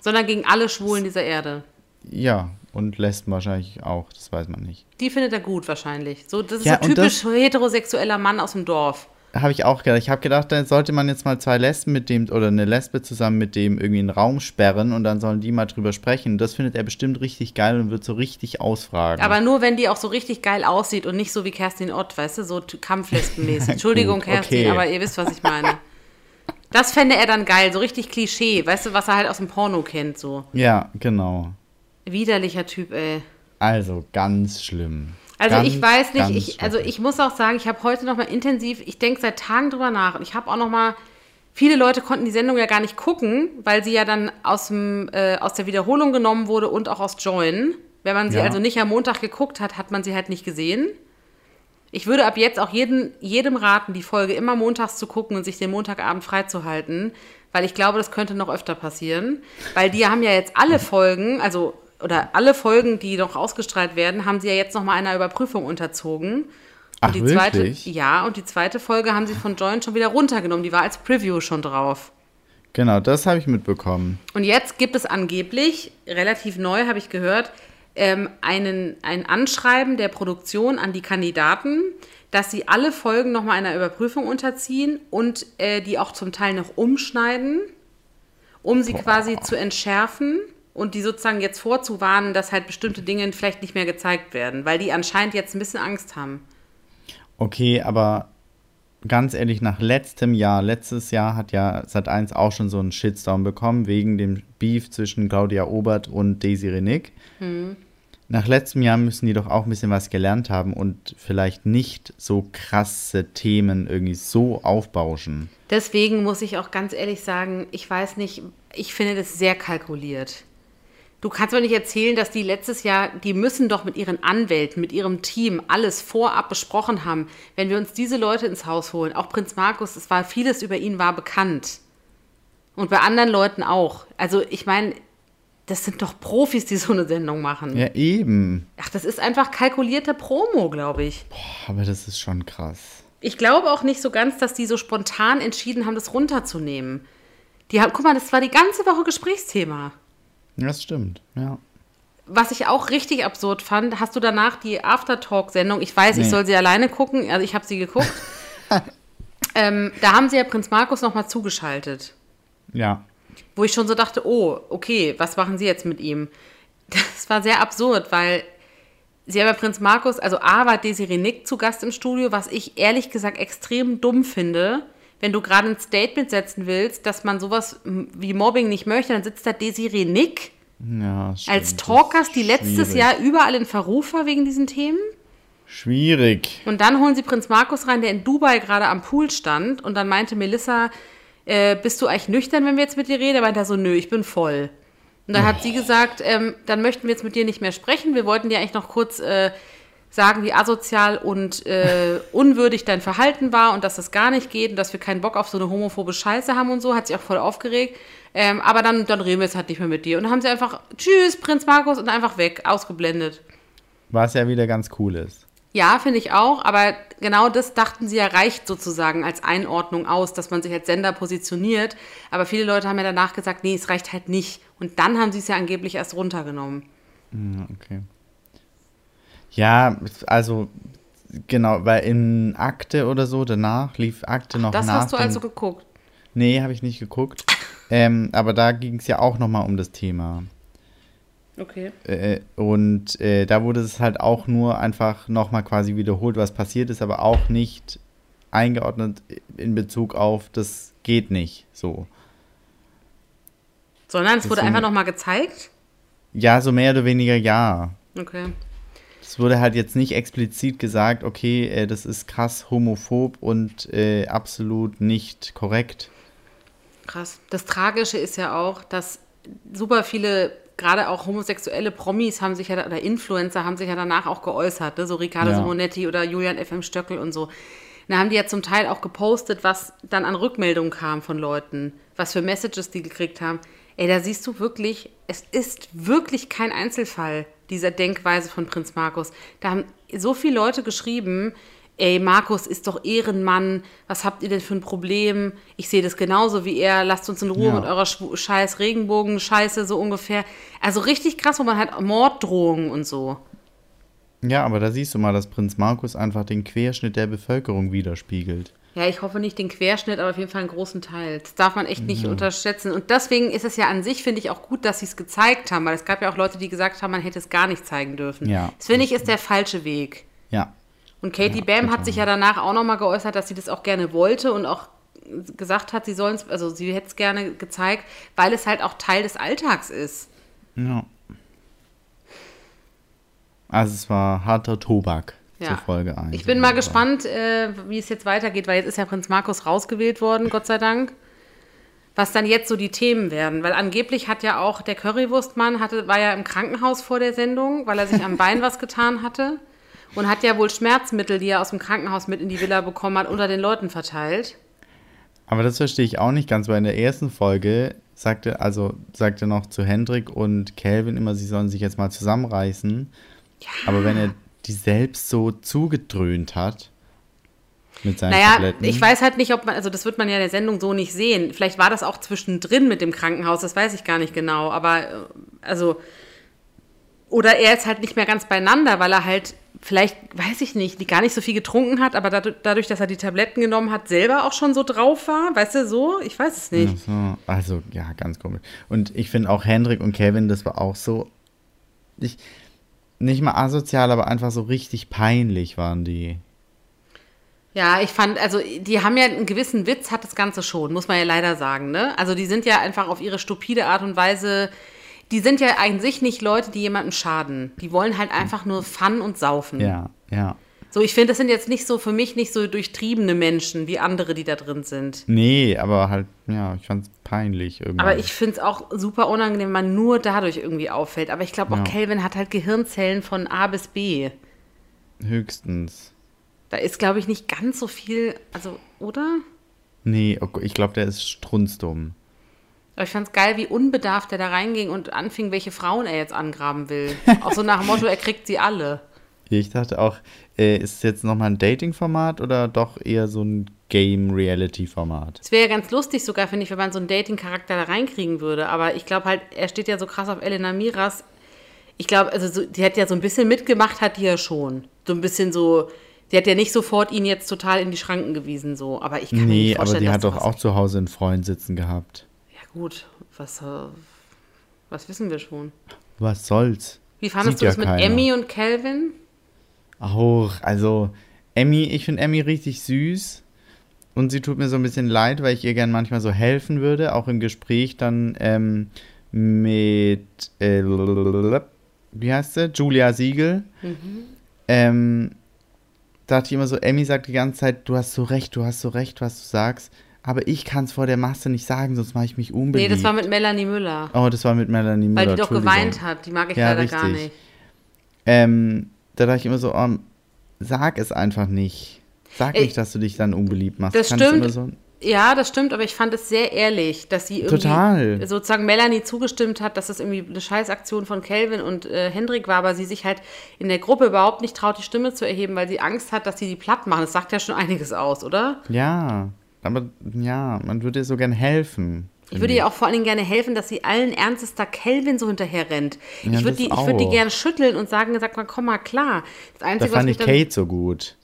Sondern gegen alle Schwulen dieser Erde. Ja, und Lesben wahrscheinlich auch, das weiß man nicht. Die findet er gut wahrscheinlich. So, das ist Ja, so typisch heterosexueller Mann aus dem Dorf. Habe ich auch gedacht. Ich habe gedacht, da sollte man jetzt mal zwei Lesben mit dem oder eine Lesbe zusammen mit dem irgendwie einen Raum sperren und dann sollen die mal drüber sprechen. Das findet er bestimmt richtig geil und wird so richtig ausfragen. Aber nur, wenn die auch so richtig geil aussieht und nicht so wie Kerstin Ott, weißt du, so Kampflesbenmäßig. (laughs) Entschuldigung, Gut, Kerstin, okay. aber ihr wisst, was ich meine. Das fände er dann geil, so richtig Klischee, weißt du, was er halt aus dem Porno kennt, so. ja, genau. Widerlicher Typ, ey. Also ganz schlimm. Also ganz, ich weiß nicht, ich, also ich muss auch sagen, ich habe heute noch mal intensiv, ich denke seit Tagen drüber nach und ich habe auch noch mal viele Leute konnten die Sendung ja gar nicht gucken, weil sie ja dann aus, dem, äh, aus der Wiederholung genommen wurde und auch aus Join. Wenn man sie Ja. also nicht am Montag geguckt hat, hat man sie halt nicht gesehen. Ich würde ab jetzt auch jeden, jedem raten, die Folge immer montags zu gucken und sich den Montagabend freizuhalten, weil ich glaube, das könnte noch öfter passieren. Weil die haben ja jetzt alle (laughs) Folgen, also oder alle Folgen, die noch ausgestrahlt werden, haben sie ja jetzt noch mal einer Überprüfung unterzogen. Und Ach, die zweite, wirklich? ja, und die zweite Folge haben sie von Join schon wieder runtergenommen. Die war als Preview schon drauf. Genau, das habe ich mitbekommen. Und jetzt gibt es angeblich, relativ neu habe ich gehört, ähm, einen, ein Anschreiben der Produktion an die Kandidaten, dass sie alle Folgen nochmal einer Überprüfung unterziehen und äh, die auch zum Teil noch umschneiden, um sie quasi zu entschärfen und die sozusagen jetzt vorzuwarnen, dass halt bestimmte Dinge vielleicht nicht mehr gezeigt werden, weil die anscheinend jetzt ein bisschen Angst haben. Okay, aber ganz ehrlich, nach letztem Jahr, letztes Jahr hat ja Sat1 auch schon so einen Shitstorm bekommen, wegen dem Beef zwischen Claudia Obert und Daisy Renick. Nach letztem Jahr müssen die doch auch ein bisschen was gelernt haben und vielleicht nicht so krasse Themen irgendwie so aufbauschen. Deswegen muss ich auch ganz ehrlich sagen, ich weiß nicht, ich finde das sehr kalkuliert. Du kannst mir nicht erzählen, dass die letztes Jahr, die müssen doch mit ihren Anwälten, mit ihrem Team alles vorab besprochen haben. Wenn wir uns diese Leute ins Haus holen, auch Prinz Markus, es war vieles über ihn war bekannt. Und bei anderen Leuten auch. Also ich meine, das sind doch Profis, die so eine Sendung machen. Ja, eben. Ach, das ist einfach kalkulierte Promo, glaube ich. Aber das ist schon krass. Ich glaube auch nicht so ganz, dass die so spontan entschieden haben, das runterzunehmen. Die haben, guck mal, das war die ganze Woche Gesprächsthema. Das stimmt, ja. Was ich auch richtig absurd fand, hast du danach die Aftertalk-Sendung, ich weiß, ich Nee. soll sie alleine gucken, also ich habe sie geguckt. (laughs) ähm, da haben sie ja Prinz Markus nochmal zugeschaltet. Ja. Wo ich schon so dachte, oh, okay, was machen sie jetzt mit ihm? Das war sehr absurd, weil sie haben ja Prinz Markus, also A war Desiree Nick zu Gast im Studio, was ich ehrlich gesagt extrem dumm finde. Wenn du gerade ein Statement setzen willst, dass man sowas wie Mobbing nicht möchte, dann sitzt da Desiree Nick Ja, als Talkers, die letztes. Jahr überall in Verruf war wegen diesen Themen. Schwierig. Und dann holen sie Prinz Markus rein, der in Dubai gerade am Pool stand. Und dann meinte Melissa, äh, bist du eigentlich nüchtern, wenn wir jetzt mit dir reden? Er meinte er so, nö, ich bin voll. Und dann hat sie gesagt, ähm, dann möchten wir jetzt mit dir nicht mehr sprechen. Wir wollten dir eigentlich noch kurz äh, sagen, wie asozial und äh, unwürdig dein Verhalten war und dass das gar nicht geht und dass wir keinen Bock auf so eine homophobe Scheiße haben und so. Hat sich auch voll aufgeregt. Ähm, aber dann, dann reden wir jetzt halt nicht mehr mit dir. Und dann haben sie einfach, tschüss, Prinz Markus, und einfach weg, ausgeblendet. Was ja wieder ganz cool ist. Ja, finde ich auch, aber genau das dachten sie ja reicht sozusagen als Einordnung aus, dass man sich als Sender positioniert. Aber viele Leute haben ja danach gesagt, nee, es reicht halt nicht. Und dann haben sie es ja angeblich erst runtergenommen. Ja, okay. Ja, also genau, weil in Akte oder so danach lief Akte noch Das nach. hast du also geguckt. Nee, habe ich nicht geguckt. (laughs) ähm, aber da ging es ja auch nochmal um das Thema. Okay. Äh, und äh, da wurde es halt auch nur einfach nochmal quasi wiederholt, was passiert ist, aber auch nicht eingeordnet in Bezug auf, das geht nicht so. Sondern es wurde Deswegen- einfach nochmal gezeigt. Ja, so mehr oder weniger ja. Okay. Es wurde halt jetzt nicht explizit gesagt, okay, äh, das ist krass homophob und äh, absolut nicht korrekt. Krass. Das Tragische ist ja auch, dass super viele, gerade auch homosexuelle Promis haben sich ja, oder Influencer haben sich ja danach auch geäußert, ne? so Riccardo Ja. Simonetti oder Julian FM Stöckel und so. Da haben die ja zum Teil auch gepostet, was dann an Rückmeldungen kam von Leuten, was für Messages die gekriegt haben. Ey, da siehst du wirklich, es ist wirklich kein Einzelfall dieser Denkweise von Prinz Markus. Da haben so viele Leute geschrieben, ey, Markus ist doch Ehrenmann, was habt ihr denn für ein Problem? Ich sehe das genauso wie er, lasst uns in Ruhe Ja. mit eurer Schw- scheiß Regenbogen-Scheiße, so ungefähr. Also richtig krass, wo man halt Morddrohungen und so. Ja, aber da siehst du mal, dass Prinz Markus einfach den Querschnitt der Bevölkerung widerspiegelt. Ja, ich hoffe nicht den Querschnitt, aber auf jeden Fall einen großen Teil. Das darf man echt nicht unterschätzen. Und deswegen ist es ja an sich, finde ich, auch gut, dass sie es gezeigt haben, weil es gab ja auch Leute, die gesagt haben, man hätte es gar nicht zeigen dürfen. Ja, Das finde ich ist der falsche Weg. Ja. Und Katie Ja, Bam hat sich ja danach auch nochmal geäußert, dass sie das auch gerne wollte und auch gesagt hat, sie sollen es, also sie hätte es gerne gezeigt, weil es halt auch Teil des Alltags ist. Ja. Also es war harter Tobak Ja. zur Folge 1. Ich bin mal gespannt, äh, wie es jetzt weitergeht, weil jetzt ist ja Prinz Markus rausgewählt worden, Gott sei Dank. was dann jetzt so die Themen werden. Weil angeblich hat ja auch der Currywurstmann, hatte, war ja im Krankenhaus vor der Sendung, weil er sich am Bein was getan hatte. Und hat ja wohl Schmerzmittel, die er aus dem Krankenhaus mit in die Villa bekommen hat, unter den Leuten verteilt. Aber das verstehe ich auch nicht ganz, weil in der ersten Folge sagte, also sagte noch zu Hendrik und Calvin immer, sie sollen sich jetzt mal zusammenreißen. Ja. Aber wenn er die selbst so zugedröhnt hat mit seinen naja, Tabletten. ich weiß halt nicht, ob man, also das wird man ja in der Sendung so nicht sehen. Vielleicht war das auch zwischendrin mit dem Krankenhaus, das weiß ich gar nicht genau. Aber äh, also, oder er ist halt nicht mehr ganz beieinander, weil er halt vielleicht, weiß ich nicht, die gar nicht so viel getrunken hat, aber dadurch, dass er die Tabletten genommen hat, selber auch schon so drauf war, weißt du, so? Ich weiß es nicht. So. Also, ja, ganz komisch. Und ich finde auch Hendrik und Kevin, das war auch so, ich, nicht mal asozial, aber einfach so richtig peinlich waren die. Ja, ich fand, also die haben ja einen gewissen Witz, hat das Ganze schon, muss man ja leider sagen, ne? Also die sind ja einfach auf ihre stupide Art und Weise die sind ja an sich nicht Leute, die jemandem schaden. Die wollen halt einfach nur Fun und Saufen. Ja, ja. So, ich finde, das sind jetzt nicht so für mich nicht so durchtriebene Menschen wie andere, die da drin sind. Nee, aber halt, ja, ich fand es peinlich irgendwie. Aber ich finde es auch super unangenehm, wenn man nur dadurch irgendwie auffällt. Aber ich glaube auch, ja. Calvin hat halt Gehirnzellen von A bis B. Höchstens. Da ist, glaube ich, nicht ganz so viel, also, oder? Nee, ich glaube, der ist strunzdumm. Aber ich fand es geil, wie unbedarft er da reinging und anfing, welche Frauen er jetzt angraben will. (laughs) auch so nach dem Motto, er kriegt sie alle. Ich dachte auch, äh, ist es jetzt nochmal ein Dating-Format oder doch eher so ein Game-Reality-Format? Es wäre ja ganz lustig sogar, finde ich, wenn man so einen Dating-Charakter da reinkriegen würde. Aber ich glaube halt, er steht ja so krass auf Elena Miras. Ich glaube, also so, die hat ja so ein bisschen mitgemacht, hat die ja schon. So ein bisschen so, die hat ja nicht sofort ihn jetzt total in die Schranken gewiesen, so. Aber ich kann nee, mir nicht vorstellen, aber die hat doch auch zu Hause einen Freund sitzen gehabt. Gut, was, äh, was wissen wir schon? Was soll's? Wie fandest Sieht du das ja mit Emmy und Calvin? Auch, also Emmy, ich finde Emmy richtig süß. Und sie tut mir so ein bisschen leid, weil ich ihr gern manchmal so helfen würde, auch im Gespräch dann ähm, mit, äh, wie heißt sie? Julia Siegel. Mhm. Ähm, dachte ich immer so, Emmy sagt die ganze Zeit, du hast so recht, du hast so recht, was du sagst aber ich kann es vor der Masse nicht sagen, sonst mache ich mich unbeliebt. Nee, das war mit Melanie Müller. Oh, das war mit Melanie Müller. Weil die doch geweint hat, die mag ich ja, leider richtig. gar nicht. Ähm, da dachte ich immer so, oh, sag es einfach nicht. Sag nicht, dass du dich dann unbeliebt machst. Das Kannst stimmt. So ja, das stimmt, aber ich fand es sehr ehrlich, dass sie irgendwie Total. sozusagen Melanie zugestimmt hat, dass das irgendwie eine Scheißaktion von Kelvin und äh, Hendrik war, aber sie sich halt in der Gruppe überhaupt nicht traut, die Stimme zu erheben, weil sie Angst hat, dass sie die platt machen. Das sagt ja schon einiges aus, oder? Ja. Aber ja, man würde ihr so gern helfen. Ich würde ihr auch vor allen Dingen gerne helfen, dass sie allen Ernstes da Kelvin so hinterher rennt. Ja, ich würde die, würd die gerne schütteln und sagen, sag mal, komm mal klar. Das Einzige, da fand ich Kate so gut.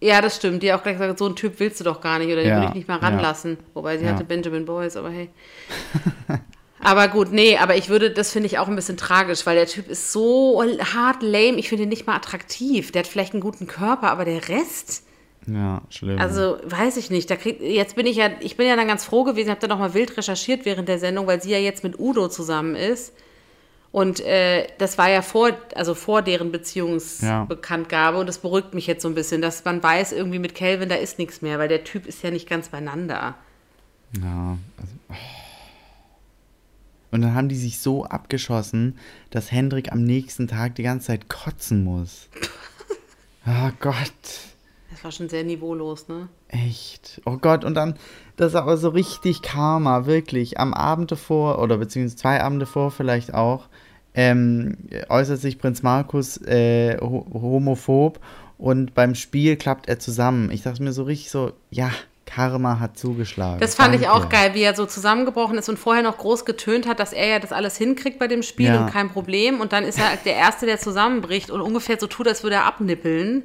Ja, das stimmt. Die auch gleich gesagt, so einen Typ willst du doch gar nicht oder den ja, würde ich nicht mal ranlassen. Ja. Wobei sie ja. hatte Benjamin Boyce, aber hey. (laughs) aber gut, nee, aber ich würde, das finde ich auch ein bisschen tragisch, weil der Typ ist so hart lame. Ich finde ihn nicht mal attraktiv. Der hat vielleicht einen guten Körper, aber der Rest ja, schlimm. Also, weiß ich nicht. Da krieg, jetzt bin ich ja, ich bin ja dann ganz froh gewesen, habe da nochmal wild recherchiert während der Sendung, weil sie ja jetzt mit Udo zusammen ist. Und äh, das war ja vor, also vor deren Beziehungsbekanntgabe ja. und das beruhigt mich jetzt so ein bisschen, dass man weiß, irgendwie mit Kelvin, da ist nichts mehr, weil der Typ ist ja nicht ganz beieinander. Ja, also, oh. Und dann haben die sich so abgeschossen, dass Hendrik am nächsten Tag die ganze Zeit kotzen muss. oh (laughs) Gott. Das war schon sehr niveaulos, ne? Echt. Oh Gott, und dann, das ist aber so richtig Karma, wirklich. Am Abend davor, oder beziehungsweise zwei Abende vor vielleicht auch, ähm, äußert sich Prinz Markus äh, homophob und beim Spiel klappt er zusammen. Ich dachte mir so richtig so, ja, Karma hat zugeschlagen. Das fand Danke. ich auch geil, wie er so zusammengebrochen ist und vorher noch groß getönt hat, dass er ja das alles hinkriegt bei dem Spiel ja. und kein Problem. Und dann ist er der Erste, der zusammenbricht und ungefähr so tut, als würde er abnippeln.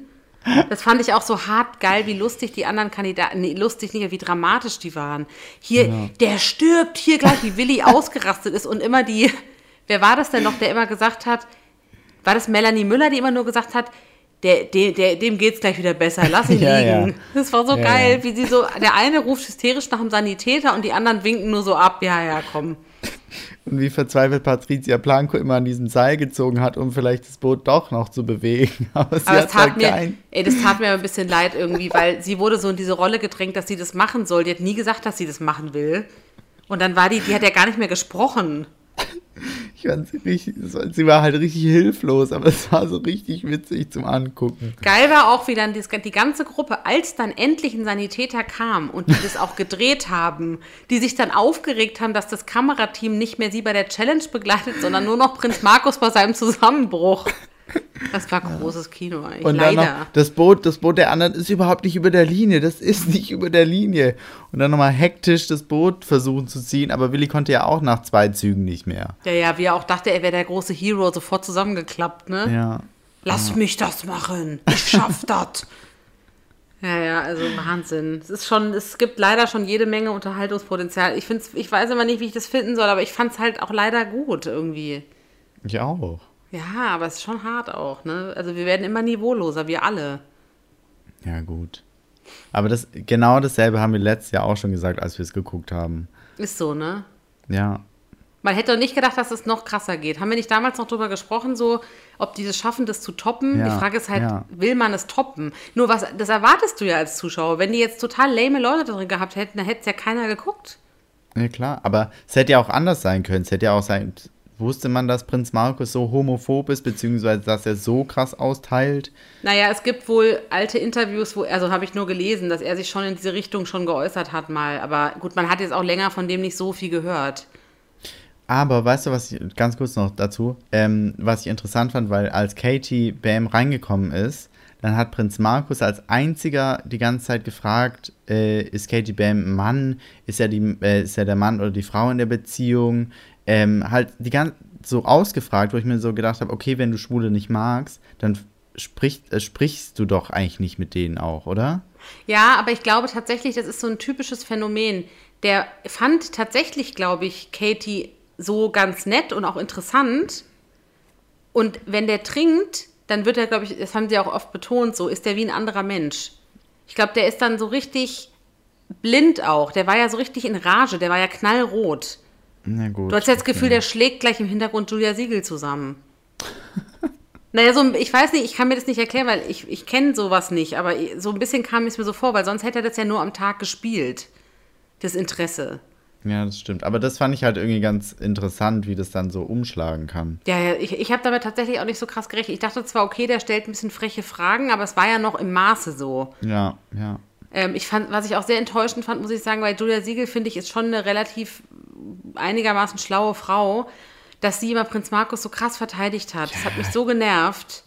Das fand ich auch so hart geil, wie lustig die anderen Kandidaten, nee, lustig nicht, wie dramatisch die waren. Hier, ja. der stirbt hier gleich, wie Willi (laughs) ausgerastet ist und immer die, wer war das denn noch, der immer gesagt hat, war das Melanie Müller, die immer nur gesagt hat, der, der, der, dem geht's gleich wieder besser, lass ihn (laughs) ja, liegen. Ja. Das war so geil, wie sie so, der eine ruft hysterisch nach dem Sanitäter und die anderen winken nur so ab, ja, ja, komm. Und wie verzweifelt Patricia Blanco immer an diesem Seil gezogen hat, um vielleicht das Boot doch noch zu bewegen. (laughs) Aber, sie Aber das, tat halt mir, kein... ey, das tat mir ein bisschen leid irgendwie, weil sie wurde so in diese Rolle gedrängt, dass sie das machen soll. Die hat nie gesagt, dass sie das machen will. Und dann war die, die hat ja gar nicht mehr gesprochen. (laughs) Ich fand sie richtig, sie war halt richtig hilflos, aber es war so richtig witzig zum Angucken. Geil war auch, wie dann die, ganze Gruppe, als dann endlich ein Sanitäter kam und die das auch gedreht haben, die sich dann aufgeregt haben, dass das Kamerateam nicht mehr sie bei der Challenge begleitet, sondern nur noch Prinz Markus bei seinem Zusammenbruch. Das war großes Kino eigentlich. Und dann Leider. noch, das Boot, das Boot der anderen ist überhaupt nicht über der Linie. Das ist nicht über der Linie. Und dann nochmal hektisch das Boot versuchen zu ziehen. Aber Willi konnte ja auch nach zwei Zügen nicht mehr. Ja, ja, wie er auch dachte, er wäre der große Hero, sofort zusammengeklappt, ne? Ja. Lass mich das machen. Ich schaff (laughs) das. Ja, ja, also Wahnsinn. Es ist schon, es gibt leider schon jede Menge Unterhaltungspotenzial. Ich find's, ich weiß immer nicht, wie ich das finden soll, aber ich fand es halt auch leider gut irgendwie. Ich auch. Ja, aber es ist schon hart auch, ne? Also wir werden immer niveauloser, wir alle. Ja, gut. Aber das, genau dasselbe haben wir letztes Jahr auch schon gesagt, als wir es geguckt haben. Ist so, ne? Ja. Man hätte doch nicht gedacht, dass es noch krasser geht. Haben wir nicht damals noch drüber gesprochen, so, ob die das schaffen, das zu toppen? Ja, die Frage ist halt, ja. will man es toppen? Nur was, das erwartest du ja als Zuschauer. Wenn die jetzt total lame Leute drin gehabt hätten, dann hätte es ja keiner geguckt. Ja, klar. Aber es hätte ja auch anders sein können. Es hätte ja auch sein. Wusste man, dass Prinz Markus so homophob ist, beziehungsweise dass er so krass austeilt? Naja, es gibt wohl alte Interviews, wo, also habe ich nur gelesen, dass er sich schon in diese Richtung schon geäußert hat mal. Aber gut, man hat jetzt auch länger von dem nicht so viel gehört. Aber weißt du, was ich, ganz kurz noch dazu, ähm, was ich interessant fand, weil als Katie Bam reingekommen ist, dann hat Prinz Markus als einziger die ganze Zeit gefragt, äh, ist Katie Bam ein Mann, ist er, die, äh, ist er der Mann oder die Frau in der Beziehung, ähm, halt die ganze so ausgefragt, wo ich mir so gedacht habe, okay, wenn du Schwule nicht magst, dann sprichst, äh, sprichst du doch eigentlich nicht mit denen auch, oder? Ja, aber ich glaube tatsächlich, das ist so ein typisches Phänomen. Der fand tatsächlich, glaube ich, Katie so ganz nett und auch interessant. Und wenn der trinkt, dann wird er, glaube ich, das haben sie auch oft betont, so ist der wie ein anderer Mensch. Ich glaube, der ist dann so richtig blind auch. Der war ja so richtig in Rage, der war ja knallrot. Na gut. Du hast ja das Gefühl, okay. der schlägt gleich im Hintergrund Julia Siegel zusammen. (laughs) naja, so, ich weiß nicht, ich kann mir das nicht erklären, weil ich, ich kenne sowas nicht, aber so ein bisschen kam es mir so vor, weil sonst hätte er das ja nur am Tag gespielt. Das Interesse. Ja, das stimmt. Aber das fand ich halt irgendwie ganz interessant, wie das dann so umschlagen kann. Ja, ja, ich, ich habe damit tatsächlich auch nicht so krass gerechnet. Ich dachte zwar, okay, der stellt ein bisschen freche Fragen, aber es war ja noch im Maße so. Ja, ja. Ähm, ich fand, was ich auch sehr enttäuschend fand, muss ich sagen, weil Julia Siegel, finde ich, ist schon eine relativ einigermaßen schlaue Frau, dass sie immer Prinz Markus so krass verteidigt hat. Das hat mich so genervt.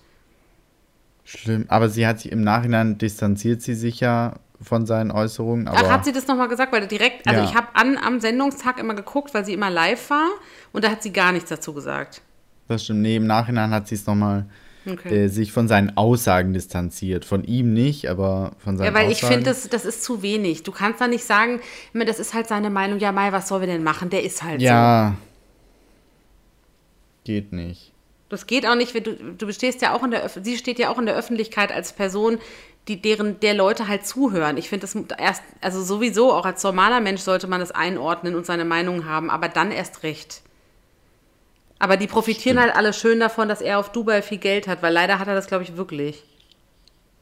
Schlimm. Aber sie hat sich im Nachhinein distanziert sie sich ja von seinen Äußerungen. Aber Ach, hat sie das nochmal gesagt? Weil direkt, also Ja. ich habe an am Sendungstag immer geguckt, weil sie immer live war und da hat sie gar nichts dazu gesagt. das stimmt. Nee, im Nachhinein hat sie es nochmal Okay. äh, sich von seinen Aussagen distanziert. Von ihm nicht, aber von seinen Ja, weil ich Aussagen. finde, das, das ist zu wenig. Du kannst da nicht sagen, ich das ist halt seine Meinung, ja, Mai, was sollen wir denn machen? Der ist halt so. Ja. Geht nicht. Das geht auch nicht, wenn du, du stehst ja auch in der sie steht ja auch in der Öffentlichkeit als Person, die deren der Leute halt zuhören. Ich finde das erst, also sowieso auch als normaler Mensch sollte man das einordnen und seine Meinung haben, aber dann erst recht. Aber die profitieren halt alle schön davon, dass er auf Dubai viel Geld hat, weil leider hat er das, glaube ich, wirklich.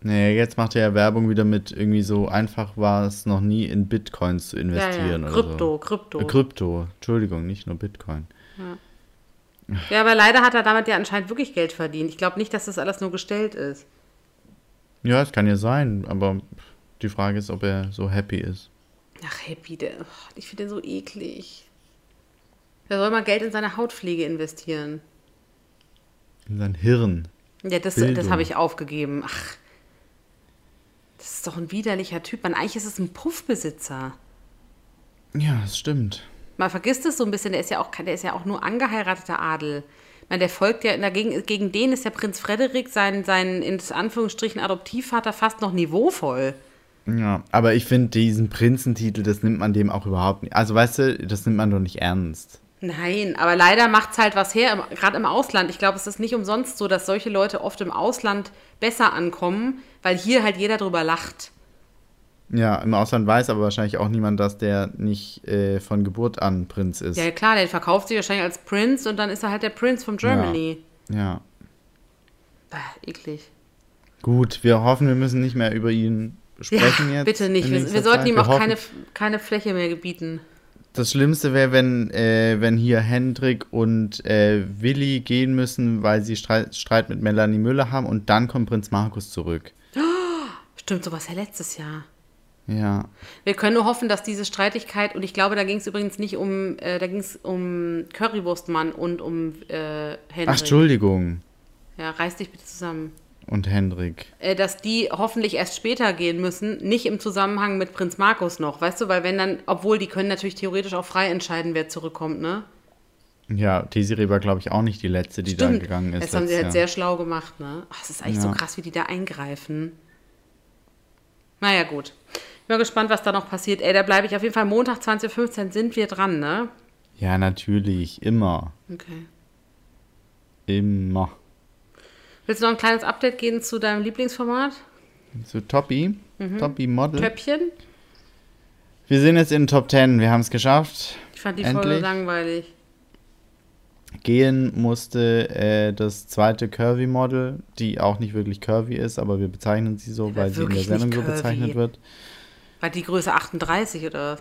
Nee, jetzt macht er ja Werbung wieder mit irgendwie so einfach war es noch nie in Bitcoins zu Ja, investieren ja. oder Krypto, so. Krypto. Äh, Krypto, Entschuldigung, nicht nur Bitcoin. Ja, aber leider hat er damit ja anscheinend wirklich Geld verdient. Ich glaube nicht, dass das alles nur gestellt ist. Ja, es kann ja sein, aber die Frage ist, ob er so happy ist. Ach, Happy, der, ach, ich finde den so eklig. Der soll mal Geld in seine Hautpflege investieren. In sein Hirn. Ja, das, Bildung. das habe ich aufgegeben. Ach, das ist doch ein widerlicher Typ. Man, eigentlich ist es ein Puffbesitzer. Ja, das stimmt. Man vergisst es so ein bisschen, der ist ja auch, der ist ja auch nur angeheirateter Adel. Meine, der folgt ja, dagegen, gegen den ist der Prinz Frederik, sein, sein in Anführungsstrichen Adoptivvater, fast noch niveauvoll. Ja, aber ich finde diesen Prinzentitel, das nimmt man dem auch überhaupt nicht. Also weißt du, das nimmt man doch nicht ernst. Nein, aber leider macht es halt was her, gerade im Ausland. Ich glaube, es ist nicht umsonst so, dass solche Leute oft im Ausland besser ankommen, weil hier halt jeder drüber lacht. Ja, im Ausland weiß aber wahrscheinlich auch niemand, dass der nicht äh, von Geburt an Prinz ist. Ja, klar, der verkauft sich wahrscheinlich als Prince und dann ist er halt der Prince von Germany. ja. Bah, eklig. Gut, wir hoffen, wir müssen nicht mehr über ihn sprechen ja, jetzt. bitte nicht. Wir, wir sollten ihm Wir auch hoffen- keine, keine Fläche mehr gebieten. Das Schlimmste wäre, wenn, äh, wenn hier Hendrik und äh, Willi gehen müssen, weil sie Streit, Streit mit Melanie Müller haben und dann kommt Prinz Markus zurück. Stimmt, sowas ja letztes Jahr. Ja. Wir können nur hoffen, dass diese Streitigkeit, und ich glaube, da ging es übrigens nicht um, äh, da ging es um Currywurstmann und um äh, Hendrik. Ach, Entschuldigung. Ja, reiß dich bitte zusammen. Und Hendrik. Äh, dass die hoffentlich erst später gehen müssen, nicht im Zusammenhang mit Prinz Markus noch, weißt du, weil wenn dann, obwohl die können natürlich theoretisch auch frei entscheiden, wer zurückkommt, ne? Ja, Desiree war, glaube ich, auch nicht die letzte, die da gegangen ist. Das haben sie halt Jahr. sehr schlau gemacht, ne? Ach, das ist eigentlich so Ja. krass, wie die da eingreifen. Naja, gut. Ich bin mal gespannt, was da noch passiert. Ey, da bleibe ich auf jeden Fall Montag 20.15 Uhr sind wir dran, ne? Ja, natürlich. Immer. Okay. Immer. Willst du noch ein kleines Update geben zu deinem Lieblingsformat? So, Toppi. Mhm. Toppi Model. Töppchen? Wir sind jetzt in den Top 10. Wir haben es geschafft. Ich fand die Folge Endlich. langweilig. Gehen musste äh, das zweite Curvy-Model, die auch nicht wirklich curvy ist, aber wir bezeichnen sie so, Ja, weil sie in der Sendung so bezeichnet wird. War die Größe 38 oder?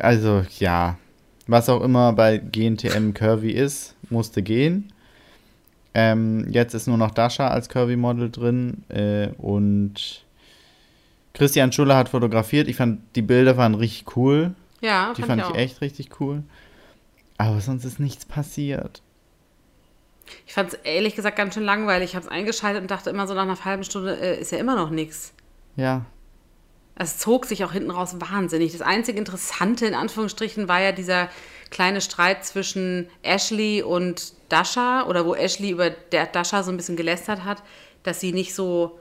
Also, ja. Was auch immer bei GNTM curvy ist, musste gehen. Ähm, jetzt ist nur noch Dasha als Curvy-Model drin äh, und Christian Schuller hat fotografiert. Ich fand, die Bilder waren richtig cool. Ja, Die fand ich auch. echt richtig cool. Aber sonst ist nichts passiert. Ich fand es ehrlich gesagt ganz schön langweilig. Ich habe es eingeschaltet und dachte immer so nach einer halben Stunde äh, ist ja immer noch nichts. Ja, Es zog sich auch hinten raus wahnsinnig. Das einzige Interessante in Anführungsstrichen war ja dieser kleine Streit zwischen Ashley und Dasha oder wo Ashley über der Dasha so ein bisschen gelästert hat, dass sie nicht so,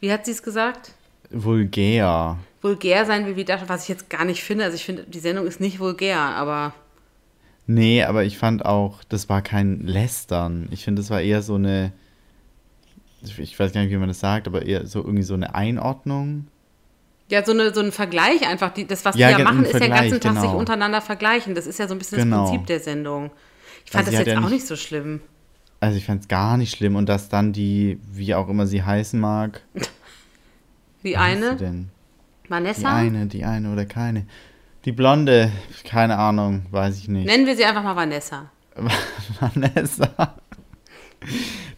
wie hat sie es gesagt? vulgär. Vulgär sein will wie Dasha, was ich jetzt gar nicht finde. Also ich finde, die Sendung ist nicht vulgär, aber Nee, aber ich fand auch, das war kein Lästern. Ich finde, das war eher so eine, ich weiß gar nicht, wie man das sagt, aber eher so irgendwie so eine Einordnung. ja, so, eine, so ein Vergleich einfach. Die, das, was Ja, die ja machen, ist ja den ganzen Tag sich genau. untereinander vergleichen. Das ist ja so ein bisschen Genau. das Prinzip der Sendung. Ich fand Also das jetzt ja auch nicht- so schlimm. Also ich fand es gar nicht schlimm und dass dann die, wie auch immer sie heißen mag. (laughs) Die eine, denn? Die Vanessa, eine, die eine oder keine. Die Blonde, keine Ahnung, weiß ich nicht. nennen wir sie einfach mal Vanessa. (laughs) Vanessa.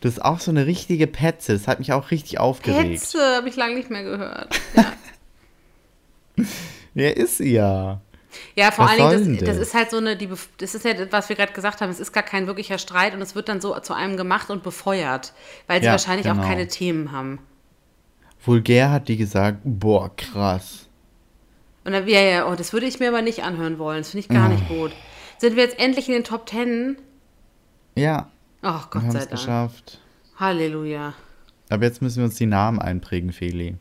Das ist auch so eine richtige Petze. Das hat mich auch richtig aufgeregt. Hetze, habe ich lange nicht mehr gehört. Ja, (laughs) Wer ist sie ja? Ja vor Was allen Dingen, das, das ist halt so eine, die, das ist ja, was wir gerade gesagt haben, es ist gar kein wirklicher Streit und es wird dann so zu einem gemacht und befeuert, weil sie Ja, wahrscheinlich auch genau. keine Themen haben. Vulgär hat die gesagt, boah, krass. Und dann, ja, ja, oh, das würde ich mir aber nicht anhören wollen. Das finde ich gar nicht gut. Sind wir jetzt endlich in den Top Ten? Ja, Oh, wir Gott haben sei es Dank. geschafft. Halleluja. Aber jetzt müssen wir uns die Namen einprägen, Feli.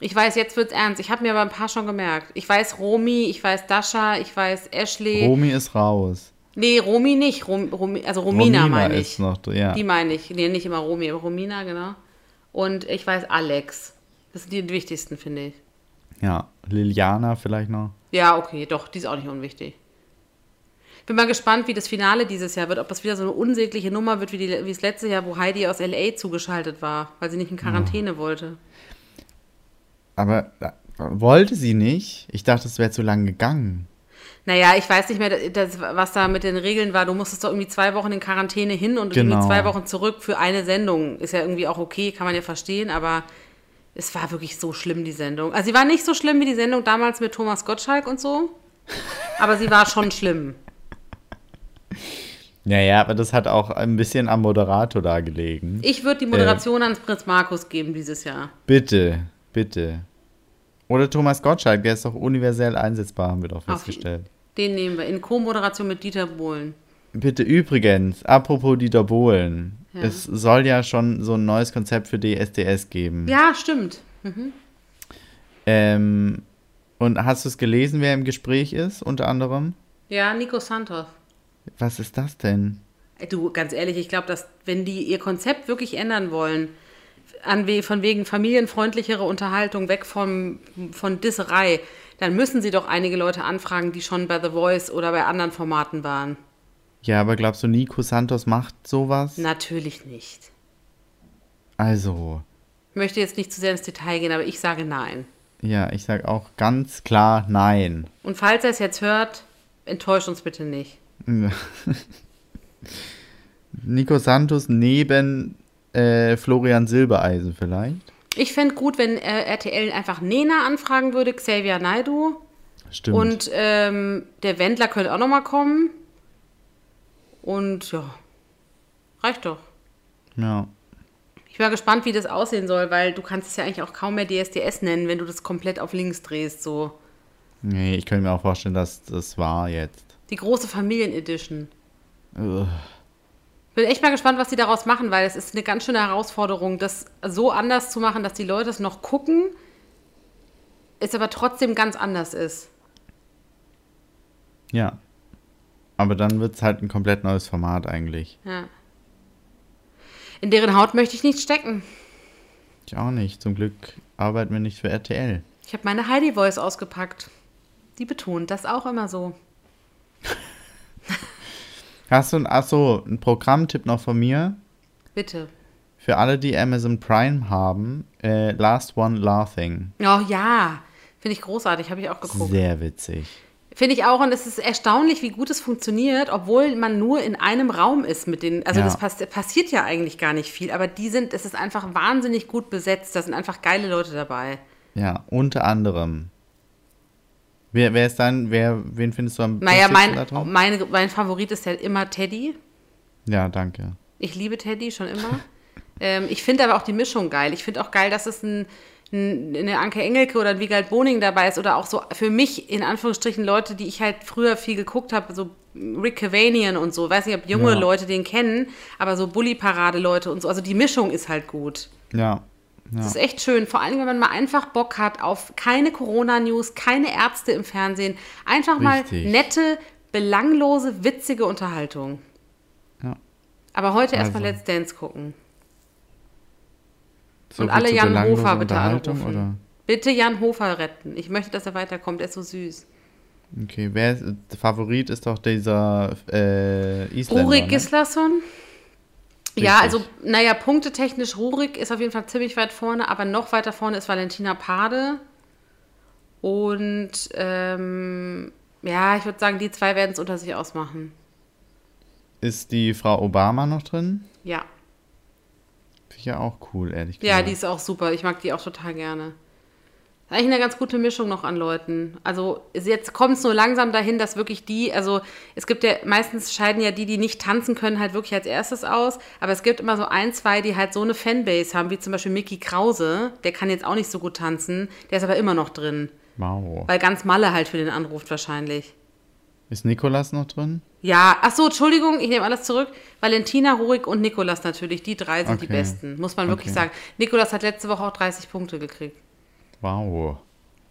Ich weiß, jetzt wird's ernst. Ich habe mir aber ein paar schon gemerkt. Ich weiß Romy, ich weiß Dasha, ich weiß Ashley. Romy ist raus. nee, Romy nicht. Rom, Romy, also Romina, meine ich. ist noch, ja. Die meine ich. Nee, nicht immer Romy, aber Romina, genau. Und ich weiß Alex. Das sind die wichtigsten, finde ich. ja, Liliana vielleicht noch. Ja, okay, doch, die ist auch nicht unwichtig. Bin mal gespannt, wie das Finale dieses Jahr wird. Ob das wieder so eine unsägliche Nummer wird wie, die, wie das letzte Jahr, wo Heidi aus L.A. zugeschaltet war, weil sie nicht in Quarantäne wollte. Aber äh, wollte sie nicht. Ich dachte, es wäre zu lang gegangen. Naja, ich weiß nicht mehr, das, was da mit den Regeln war. Du musstest doch irgendwie zwei Wochen in Quarantäne hin und Genau. irgendwie zwei Wochen zurück für eine Sendung. Ist ja irgendwie auch okay, kann man ja verstehen, aber es war wirklich so schlimm, die Sendung. Also sie war nicht so schlimm wie die Sendung damals mit Thomas Gottschalk und so, aber sie war schon schlimm. Ja, ja, aber das hat auch ein bisschen am Moderator da gelegen. Ich würde die Moderation ans Prinz Markus geben dieses Jahr. Bitte, bitte. Oder Thomas Gottschalk, der ist doch universell einsetzbar, haben wir doch festgestellt. Den nehmen wir in Co-Moderation mit Dieter Bohlen. Bitte übrigens, apropos Dieter Bohlen. Ja. Es soll ja schon so ein neues Konzept für DSDS geben. Ja, stimmt. Ähm, und hast du es gelesen, wer im Gespräch ist, unter anderem? Ja, Nico Santos. Was ist das denn? Du, ganz ehrlich, ich glaube, dass wenn die ihr Konzept wirklich ändern wollen, an we von wegen familienfreundlichere Unterhaltung, weg vom, von Disserei, dann müssen sie doch einige Leute anfragen, die schon bei The Voice oder bei anderen Formaten waren. Ja, aber glaubst du, Nico Santos macht sowas? Natürlich nicht. Also, Ich möchte jetzt nicht zu sehr ins Detail gehen, aber ich sage nein. ja, ich sag auch ganz klar nein. Und falls er es jetzt hört, enttäuscht uns bitte nicht. (laughs) Nico Santos neben äh, Florian Silbereisen vielleicht. Ich fände gut, wenn äh, RTL einfach Nena anfragen würde, Xavier Naidu. Stimmt. Und ähm, der Wendler könnte auch nochmal kommen. Und ja, reicht doch. ja. Ich war gespannt, wie das aussehen soll, weil du kannst es ja eigentlich auch kaum mehr DSDS nennen, wenn du das komplett auf links drehst. So Nee, ich könnte mir auch vorstellen, dass das war jetzt. die große Familien-Edition. Ugh. Bin echt mal gespannt, was sie daraus machen, weil es ist eine ganz schöne Herausforderung, das so anders zu machen, dass die Leute es noch gucken, es aber trotzdem ganz anders ist. Ja. Aber dann wird es halt ein komplett neues Format eigentlich. Ja. In deren Haut möchte ich nicht stecken. Ich auch nicht. Zum Glück arbeiten wir nicht für RTL. Ich habe meine Heidi Voice ausgepackt. Die betont das auch immer so. Hast du ein, achso, ein Programmtipp noch von mir? Bitte. Für alle, die Amazon Prime haben, äh, Last One Laughing. Oh ja, finde ich großartig, habe ich auch geguckt. Sehr witzig. Finde ich auch und es ist erstaunlich, wie gut es funktioniert, obwohl man nur in einem Raum ist mit den, also Ja. das pass passiert ja eigentlich gar nicht viel, aber die sind, es ist einfach wahnsinnig gut besetzt, da sind einfach geile Leute dabei. Ja, unter anderem. Wer, wer ist dein, wer, wen findest du am Naja, mein, drauf? meine, mein Favorit ist ja immer Teddy. Ja, danke. Ich liebe Teddy schon immer. (laughs) ähm, ich finde aber auch die Mischung geil. Ich finde auch geil, dass es ein, ein, eine Anke Engelke oder ein Wiegald Boning dabei ist oder auch so für mich in Anführungsstrichen Leute, die ich halt früher viel geguckt habe, so Rick Cavanian und so. Weiß nicht, ob junge Ja. Leute den kennen, aber so Bully-Parade-Leute und so. Also die Mischung ist halt gut. Ja. Ja. Das ist echt schön. Vor allem, wenn man mal einfach Bock hat auf keine Corona-News, keine Ärzte im Fernsehen. Einfach mal Richtig. nette, belanglose, witzige Unterhaltung. Ja. Aber heute erstmal Also. Let's Dance gucken. So Und alle Jan Hofer bitte anrufen. Oder? Bitte Jan Hofer retten. Ich möchte, dass er weiterkommt. Er ist so süß. Okay, wer ist, der Favorit ist doch dieser äh, Isländer. Rurik ne? Gislason. Ja, Richtig. also, naja, punktetechnisch, Rurik ist auf jeden Fall ziemlich weit vorne, aber noch weiter vorne ist Valentina Pade. Und, ähm, ja, ich würde sagen, die zwei werden es unter sich ausmachen. Ist die Frau Obama noch drin? Ja. Finde ich ja auch cool, ehrlich Ja, gesagt. die ist auch super. Ich mag die auch total gerne. Eigentlich eine ganz gute Mischung noch an Leuten. Also jetzt kommt es nur langsam dahin, dass wirklich die, also es gibt ja, meistens scheiden ja die, die nicht tanzen können, halt wirklich als erstes aus. Aber es gibt immer so ein, zwei, die halt so eine Fanbase haben, wie zum Beispiel Mickey Krause. Der kann jetzt auch nicht so gut tanzen. Der ist aber immer noch drin. Wow. Weil ganz Malle halt für den anruft wahrscheinlich. Ist Nikolas noch drin? Ja, ach so, Entschuldigung, ich nehme alles zurück. Valentina, Rurik und Nikolas natürlich, die drei sind die Okay. besten, muss man wirklich Okay. sagen. Nikolas hat letzte Woche auch 30 Punkte gekriegt. Wow.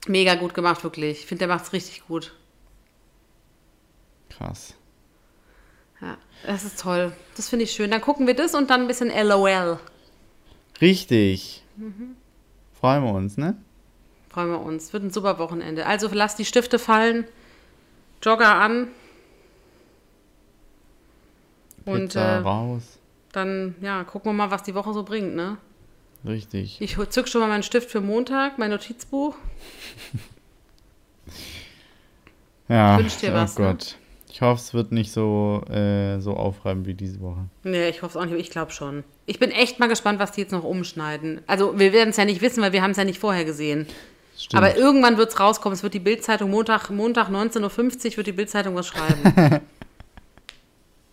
Mega gut gemacht, wirklich. Ich finde, der macht es richtig gut. Krass. Ja, das ist toll. Das finde ich schön. Dann gucken wir das und dann ein bisschen LOL. Richtig. Mhm. Freuen wir uns, ne? Freuen wir uns. Wird ein super Wochenende. Also lasst die Stifte fallen. Jogger an. Und Pizza äh, raus. dann, ja, gucken wir mal, was die Woche so bringt, ne? Richtig. Ich zück schon mal meinen Stift für Montag, mein Notizbuch. (laughs) Ja. wünsch dir oh was, ne? Gott. Ich hoffe, es wird nicht so, äh, so aufreibend wie diese Woche. Nee, ich hoffe es auch nicht, ich glaube schon. Ich bin echt mal gespannt, was die jetzt noch umschneiden. Also, wir werden es ja nicht wissen, weil wir haben es ja nicht vorher gesehen. Stimmt. Aber irgendwann wird es rauskommen. Es wird die Bildzeitung Montag, Montag 19.50 Uhr wird die Bildzeitung was schreiben. (laughs)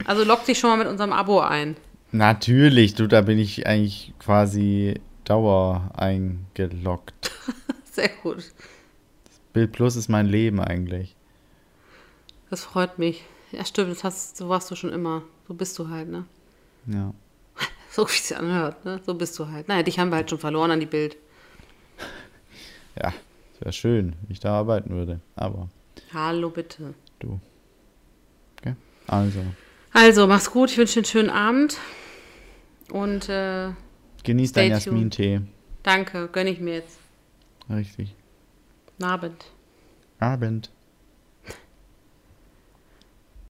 also lock dich schon mal mit unserem Abo ein. Natürlich, du, da bin ich eigentlich quasi Dauer eingeloggt. (laughs) Sehr gut. Bild Plus ist mein Leben eigentlich. Das freut mich. Ja, stimmt, das hast, so warst du schon immer. So bist du halt, ne? Ja. (laughs) So wie es sich anhört, ne? So bist du halt. Naja, dich haben wir halt schon verloren an die Bild. (laughs) Ja, wäre schön, wenn ich da arbeiten würde. Aber Hallo, bitte. du. Okay. Also, Also, mach's gut. Ich wünsche dir einen schönen Abend. Und äh, genieß deinen. Jasmin-Tee. danke, gönn ich mir jetzt. Richtig. Abend. Abend.